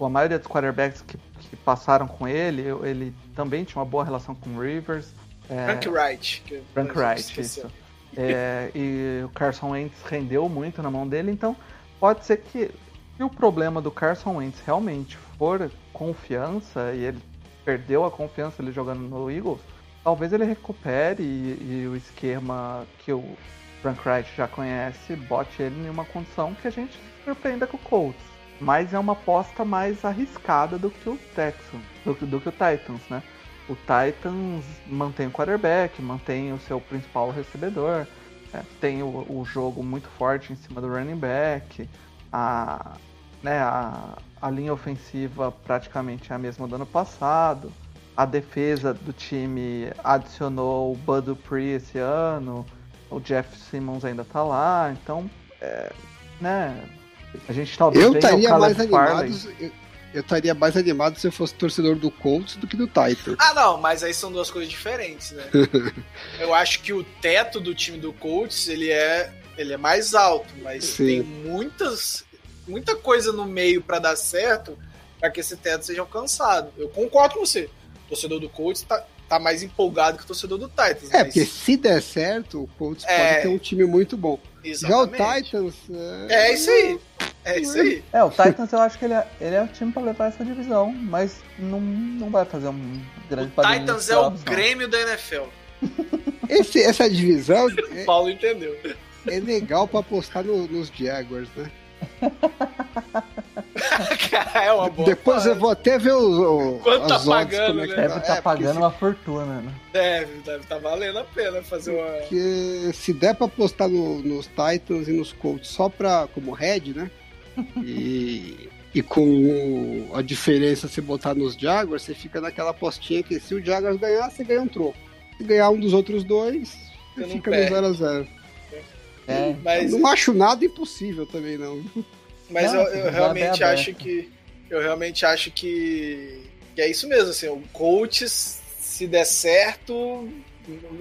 S2: a maioria dos quarterbacks que, que passaram com ele. Ele também tinha uma boa relação com o Rivers.
S1: É, Frank Wright.
S2: Frank Wright, isso. É, e o Carson Wentz rendeu muito na mão dele, então pode ser que se o problema do Carson Wentz realmente for confiança e ele perdeu a confiança ele jogando no Eagles, talvez ele recupere e, e o esquema que o Frank Wright já conhece bote ele em uma condição que a gente se surpreenda com o Colts. Mas é uma aposta mais arriscada do que o Texans, do, do que o Titans, né? o Titans mantém o quarterback, mantém o seu principal recebedor, é, tem o, o, jogo muito forte em cima do running back, a, né, a, a linha ofensiva praticamente é a mesma do ano passado, a defesa do time adicionou o Bud Dupree esse ano, o Jeff Simmons ainda tá lá, então, é, né, a gente talvez
S3: eu estaria mais animado, eu, estaria mais animado se eu fosse torcedor do Colts do que do Titans.
S1: Ah, não, mas aí são duas coisas diferentes, né? eu acho que o teto do time do Colts, ele é, ele é mais alto, mas Sim. tem muitas muita coisa no meio para dar certo para que esse teto seja alcançado. Eu concordo com você. O torcedor do Colts tá, tá mais empolgado que o torcedor do Titans.
S3: É, mas... porque se der certo, o Colts é... pode ter um time muito bom. Exatamente. Já o Titans.
S1: É, é isso aí. É isso aí.
S2: É, o Titans eu acho que ele é, ele é o time pra levar essa divisão, mas não, não vai fazer um grande
S1: O Titans é o Grêmio da NFL.
S3: Esse, essa divisão.
S1: É, Paulo entendeu.
S3: É legal pra apostar no, nos Jaguars, né?
S1: é uma boa.
S3: Depois eu vou até ver o.
S1: Quanto tá pagando,
S2: é né? Deve estar tá é, pagando se... uma fortuna, né?
S1: Deve, deve estar tá valendo a pena fazer uma.
S3: Porque se der pra apostar no, nos Titans e nos Colts só pra, como head, né? E, e com a diferença se botar nos Jaguars, você fica naquela apostinha que se o Jaguars ganhar, você ganha um troco. Se ganhar um dos outros dois, você fica no 0x0. É, mas... Não acho nada impossível também, não.
S1: Mas eu, eu realmente acho que. Eu realmente acho que, que é isso mesmo, assim, o coach, se der certo,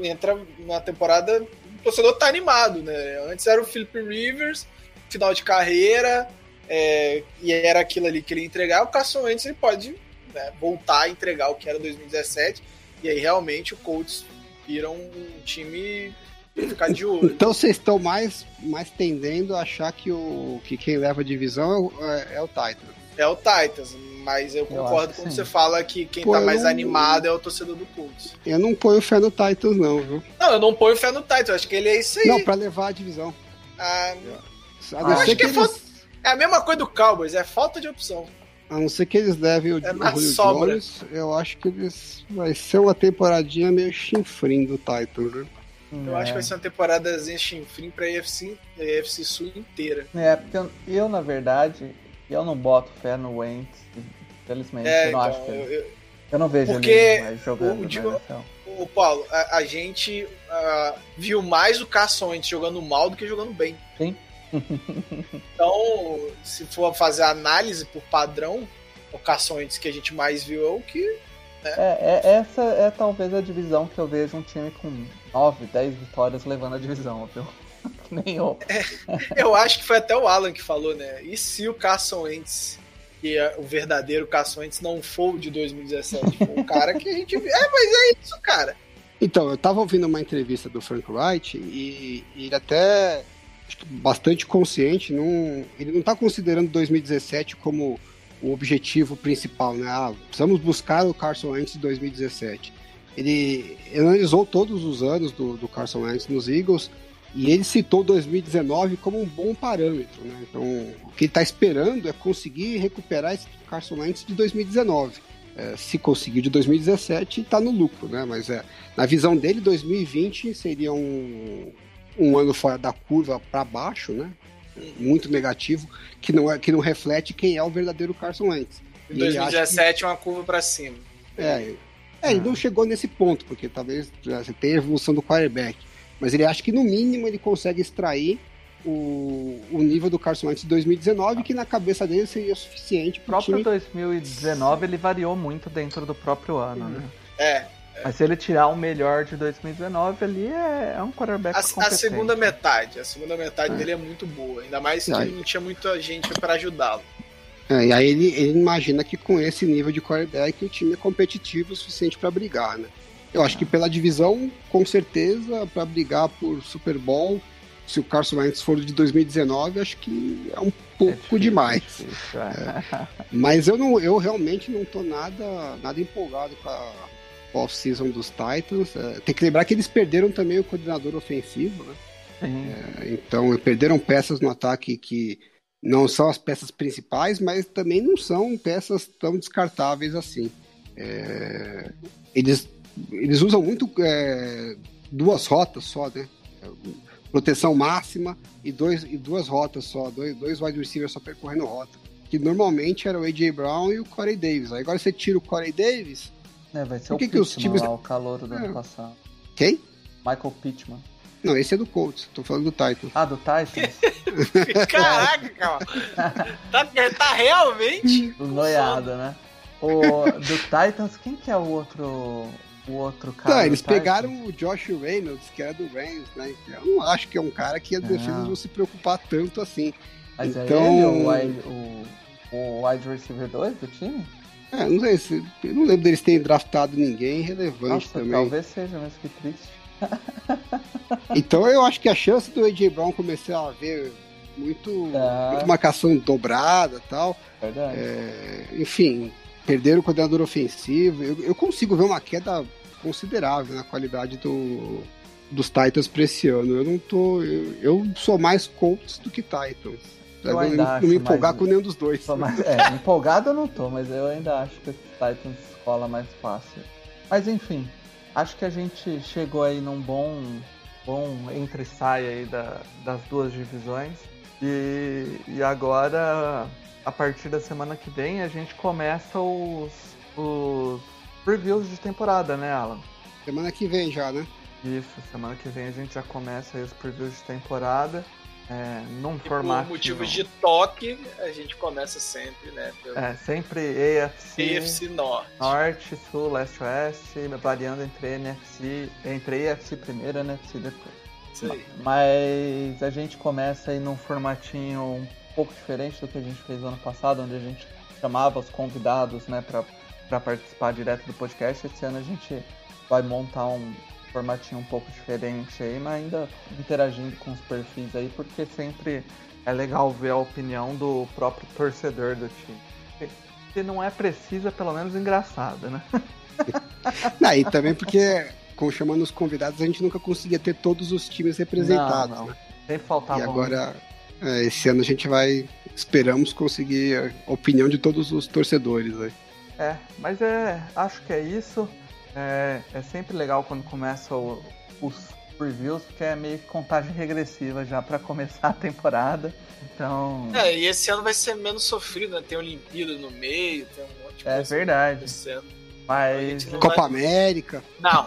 S1: entra na temporada. O torcedor tá animado, né? Antes era o Philip Rivers, final de carreira, é, e era aquilo ali que ele entregar, o Carson Wentz ele pode né, voltar a entregar o que era 2017, e aí realmente o Colts vira um time ficar de olho.
S3: Então vocês estão mais, mais tendendo a achar que, o, que quem leva a divisão é, é o Titans.
S1: É o Titans, mas eu concordo eu quando você fala que quem Pô, tá mais não... animado é o torcedor do Colts.
S3: Eu não ponho fé no Titans, não, viu?
S1: Não, eu não ponho fé no Titans, acho que ele é isso aí.
S3: Não, pra levar a divisão.
S1: Ah, eu, eu acho que, que eles... é, é a mesma coisa do Cowboys, é falta de opção.
S3: A não ser que eles levem o, é o Julio sobra. Jones, eu acho que eles vai ser uma temporadinha meio chinfrim do Titans, né?
S1: Eu acho que vai ser uma temporadazinha chinfrim pra EFC, EFC Sul inteira.
S2: É, porque eu, eu, na verdade, eu não boto fé no Wentz, infelizmente. É, eu não então, acho que eu, eu, eu não vejo
S1: porque
S2: ele jogando. O,
S1: digo, o Paulo, a, a gente uh, viu mais o Carson Wentz jogando mal do que jogando bem.
S2: Sim.
S1: então, se for fazer análise por padrão, o Carson Wentz que a gente mais viu é o que
S2: né? É, é, essa é talvez a divisão que eu vejo um time com 9, 10 vitórias levando a divisão, viu? Nem eu.
S1: É, eu acho que foi até o Alan que falou, né? E se o Carson Wentz, que é o verdadeiro Carson Wentz, não for o de 2017? Foi um cara que a gente viu. É, mas é isso, cara.
S3: Então, eu tava ouvindo uma entrevista do Frank Wright e, e ele até bastante consciente, não, ele não tá considerando 2017 como o objetivo principal, né? Ah, precisamos buscar o Carson Wentz de 2017. Ele analisou todos os anos do, do Carson Wentz nos Eagles e ele citou 2019 como um bom parâmetro, né? Então, o que ele está esperando é conseguir recuperar esse Carson Wentz de 2019. É, se conseguir de 2017, está no lucro, né? Mas é, na visão dele, 2020 seria um, um ano fora da curva para baixo, né? muito negativo, que não, é, que não reflete quem é o verdadeiro Carson Wentz.
S1: Em 2017 que... uma curva para cima.
S3: É, é, ele não chegou nesse ponto, porque talvez você tenha a evolução do quarterback. Mas ele acha que no mínimo ele consegue extrair o, o nível do Carson Wentz de 2019, que na cabeça dele seria suficiente
S2: O
S3: para
S2: próprio
S3: time...
S2: 2019 ele variou muito dentro do próprio ano, né?
S1: É,
S2: Mas se ele tirar o melhor de 2019 ali, é, é um quarterback
S1: a, a segunda metade. A segunda metade
S3: É.
S1: dele é muito boa. Ainda mais que
S3: Ai.
S1: não tinha muita gente pra ajudá-lo.
S3: É, e aí ele, ele imagina que com esse nível de quarterback o time é competitivo o suficiente para brigar, né? Eu acho que pela divisão, com certeza, para brigar por Super Bowl, se o Carson Wentz for de 2019, acho que é um
S2: É
S3: pouco
S2: difícil,
S3: demais.
S2: difícil, é.
S3: Mas eu, não, eu realmente não tô nada, nada empolgado com a off-season dos Titans. É, tem que lembrar que eles perderam também o coordenador ofensivo, né?
S2: Sim.
S3: Então, perderam peças no ataque que não são as peças principais, mas também não são peças tão descartáveis assim. É, eles, eles usam muito é, duas rotas só, né? Proteção máxima e, dois, e duas rotas só, dois, dois wide receivers só percorrendo rota. Que normalmente era o A.J. Brown e o Corey Davis. Aí agora você tira o Corey Davis,
S2: É, vai ser o
S3: que que os
S2: Pittman
S3: times-
S2: lá, o calouro do
S3: É.
S2: ano passado.
S3: quem?
S2: Michael Pittman.
S3: Não, esse é do Colts, tô falando do Titan.
S2: Ah, do Titans?
S1: Caraca, cara. Tá, tá realmente.
S2: do Noiada, né? O, do Titans, quem que é o outro, o outro cara?
S3: Tá, eles
S2: Titans?
S3: pegaram o Josh Reynolds, que era do Rams, né? Eu não acho que é um cara que as
S2: Ah.
S3: defesas vão se preocupar tanto assim.
S2: Mas é
S3: então-
S2: ele o wide, o, o wide receiver 2 do time?
S3: É, não sei se. Eu não lembro deles terem draftado ninguém relevante
S2: Nossa,
S3: também.
S2: talvez seja, mas que triste.
S3: Então eu acho que a chance do AJ Brown começar a ver muito,
S2: Tá.
S3: muito marcação dobrada e tal.
S2: Verdade.
S3: é, enfim, perderam o coordenador ofensivo. Eu, eu consigo ver uma queda considerável na qualidade do, dos Titans pra esse ano. Eu não tô. Eu, eu sou mais Colts do que Titans.
S2: Eu
S3: não,
S2: ainda
S3: não
S2: acho
S3: me empolgar com nenhum dos dois.
S2: Mais- é, empolgado eu não tô, mas eu ainda acho que os Titans rola mais fácil. Mas enfim, acho que a gente chegou aí num bom, bom entre sai aí da- das duas divisões. E, e agora, a partir da semana que vem, a gente começa os, os previews de temporada, né, Alan?
S3: Semana que vem já, né?
S2: Isso, semana que vem a gente já começa aí os previews de temporada. É, num
S1: E
S2: formato.
S1: por motivos de toque, a gente começa sempre, né? Pelo
S2: É, sempre AFC.
S1: AFC Norte.
S2: Norte, Sul, Leste, Oeste, variando entre NFC, entre AFC primeiro e NFC depois. Mas a gente começa aí num formatinho um pouco diferente do que a gente fez ano passado, onde a gente chamava os convidados, né, para participar direto do podcast. Esse ano a gente vai montar um formatinho um pouco diferente aí, mas ainda interagindo com os perfis aí, porque sempre é legal ver a opinião do próprio torcedor do time. Se não é precisa, pelo menos engraçada, né?
S3: Não, e também porque, com chamando os convidados, a gente nunca conseguia ter todos os times representados.
S2: Não, não.
S3: né?
S2: Sempre faltava
S3: E agora, é, esse ano a gente vai. Esperamos conseguir a opinião de todos os torcedores. Né?
S2: É, mas é, acho que é isso. É, é sempre legal quando começa o- os previews, porque é meio que contagem regressiva já pra começar a temporada. Então,
S1: É, e esse ano vai ser menos sofrido, né? Tem Olimpíada no meio, tem um monte de
S2: é
S1: coisa
S2: verdade.
S1: acontecendo.
S2: Mas,
S1: não-
S3: Copa América.
S1: Não,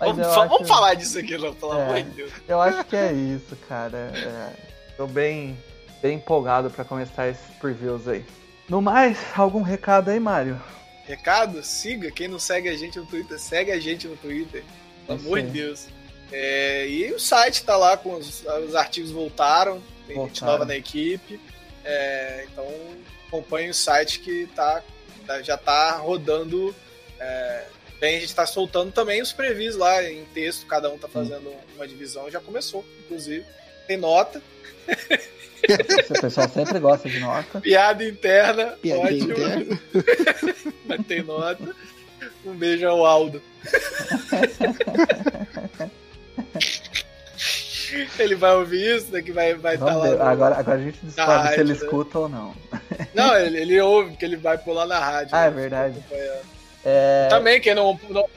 S2: mas
S1: vamos,
S2: eu,
S1: fa-
S2: acho,
S1: vamos falar disso aqui, não, pelo
S2: É.
S1: amor de Deus.
S2: eu acho que é isso, cara. É, tô bem, bem empolgado pra começar esses previews aí. No mais, algum recado aí, Mário?
S1: Recado, siga. Quem não segue a gente no Twitter, segue a gente no Twitter. Pelo
S2: Isso
S1: amor de Deus. É, e o site tá lá com os, os artigos voltaram. Tem gente
S2: Voltaram.
S1: nova na equipe. É, então acompanhe o site que tá, tá- já tá rodando. É, bem, a gente tá soltando também os previs lá em texto. Cada um tá fazendo uma divisão. Já começou, inclusive. Tem nota.
S2: O pessoal sempre gosta de nota.
S1: Piada interna.
S3: Piadinha
S1: ótimo.
S3: interna.
S1: Mas tem nota. Um beijo ao Aldo. Ele vai ouvir isso, daqui vai vai estar
S2: Vamos
S1: lá. no-
S2: Agora, agora a gente descobre se
S1: rádio,
S2: ele
S1: né?
S2: escuta ou não.
S1: Não, ele, ele ouve, porque ele vai pular na rádio.
S2: Ah, é
S1: né?
S2: verdade.
S1: Acompanhando.
S2: É,
S1: Também, quem não, não-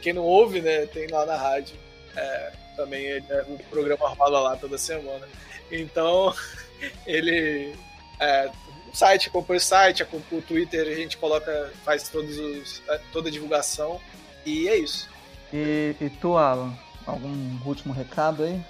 S1: quem não ouve, né, tem lá na rádio. É, também ele- é, o programa rola lá toda semana. Então, ele. É, o site, acompanha o site, acompanha o Twitter, a gente coloca, faz todos os, é, toda a divulgação. E é isso.
S2: E, e tu, Alan, algum último recado aí?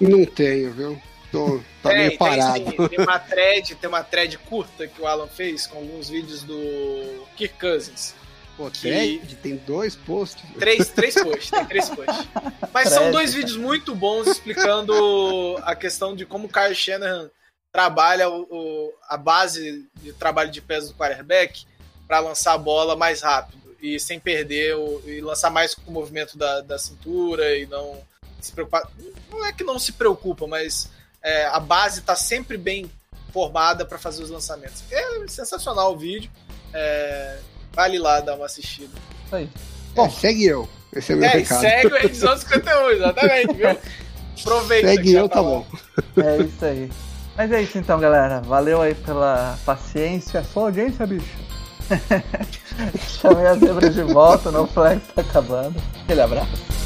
S3: Não tenho, viu? Tô, tá
S1: tem,
S3: meio parado.
S1: Tem, sim. tem uma thread, tem uma thread curta que o Alan fez com alguns vídeos do Kirk Cousins.
S3: Pô, que... tem dois posts.
S1: Três, três posts, tem três posts. Mas são dois vídeos muito bons explicando a questão de como o Kyle Shanahan trabalha o, o, a base de trabalho de peso do quarterback para lançar a bola mais rápido e sem perder o, e lançar mais com o movimento da, da cintura e não se preocupar. Não é que não se preocupa, mas é, a base está sempre bem formada para fazer os lançamentos. É sensacional o vídeo. É, vale lá dar uma assistida.
S2: Isso aí.
S3: Bom, segue eu. Esse é o meu
S1: é,
S3: recado.
S1: segue o edição 51, exatamente, viu? Aproveita.
S3: Segue eu, tá bom.
S2: É isso aí. Mas é isso então, galera. Valeu aí pela paciência. Sua audiência, bicho. Chamei as zebras de volta, no flex tá acabando. Aquele abraço.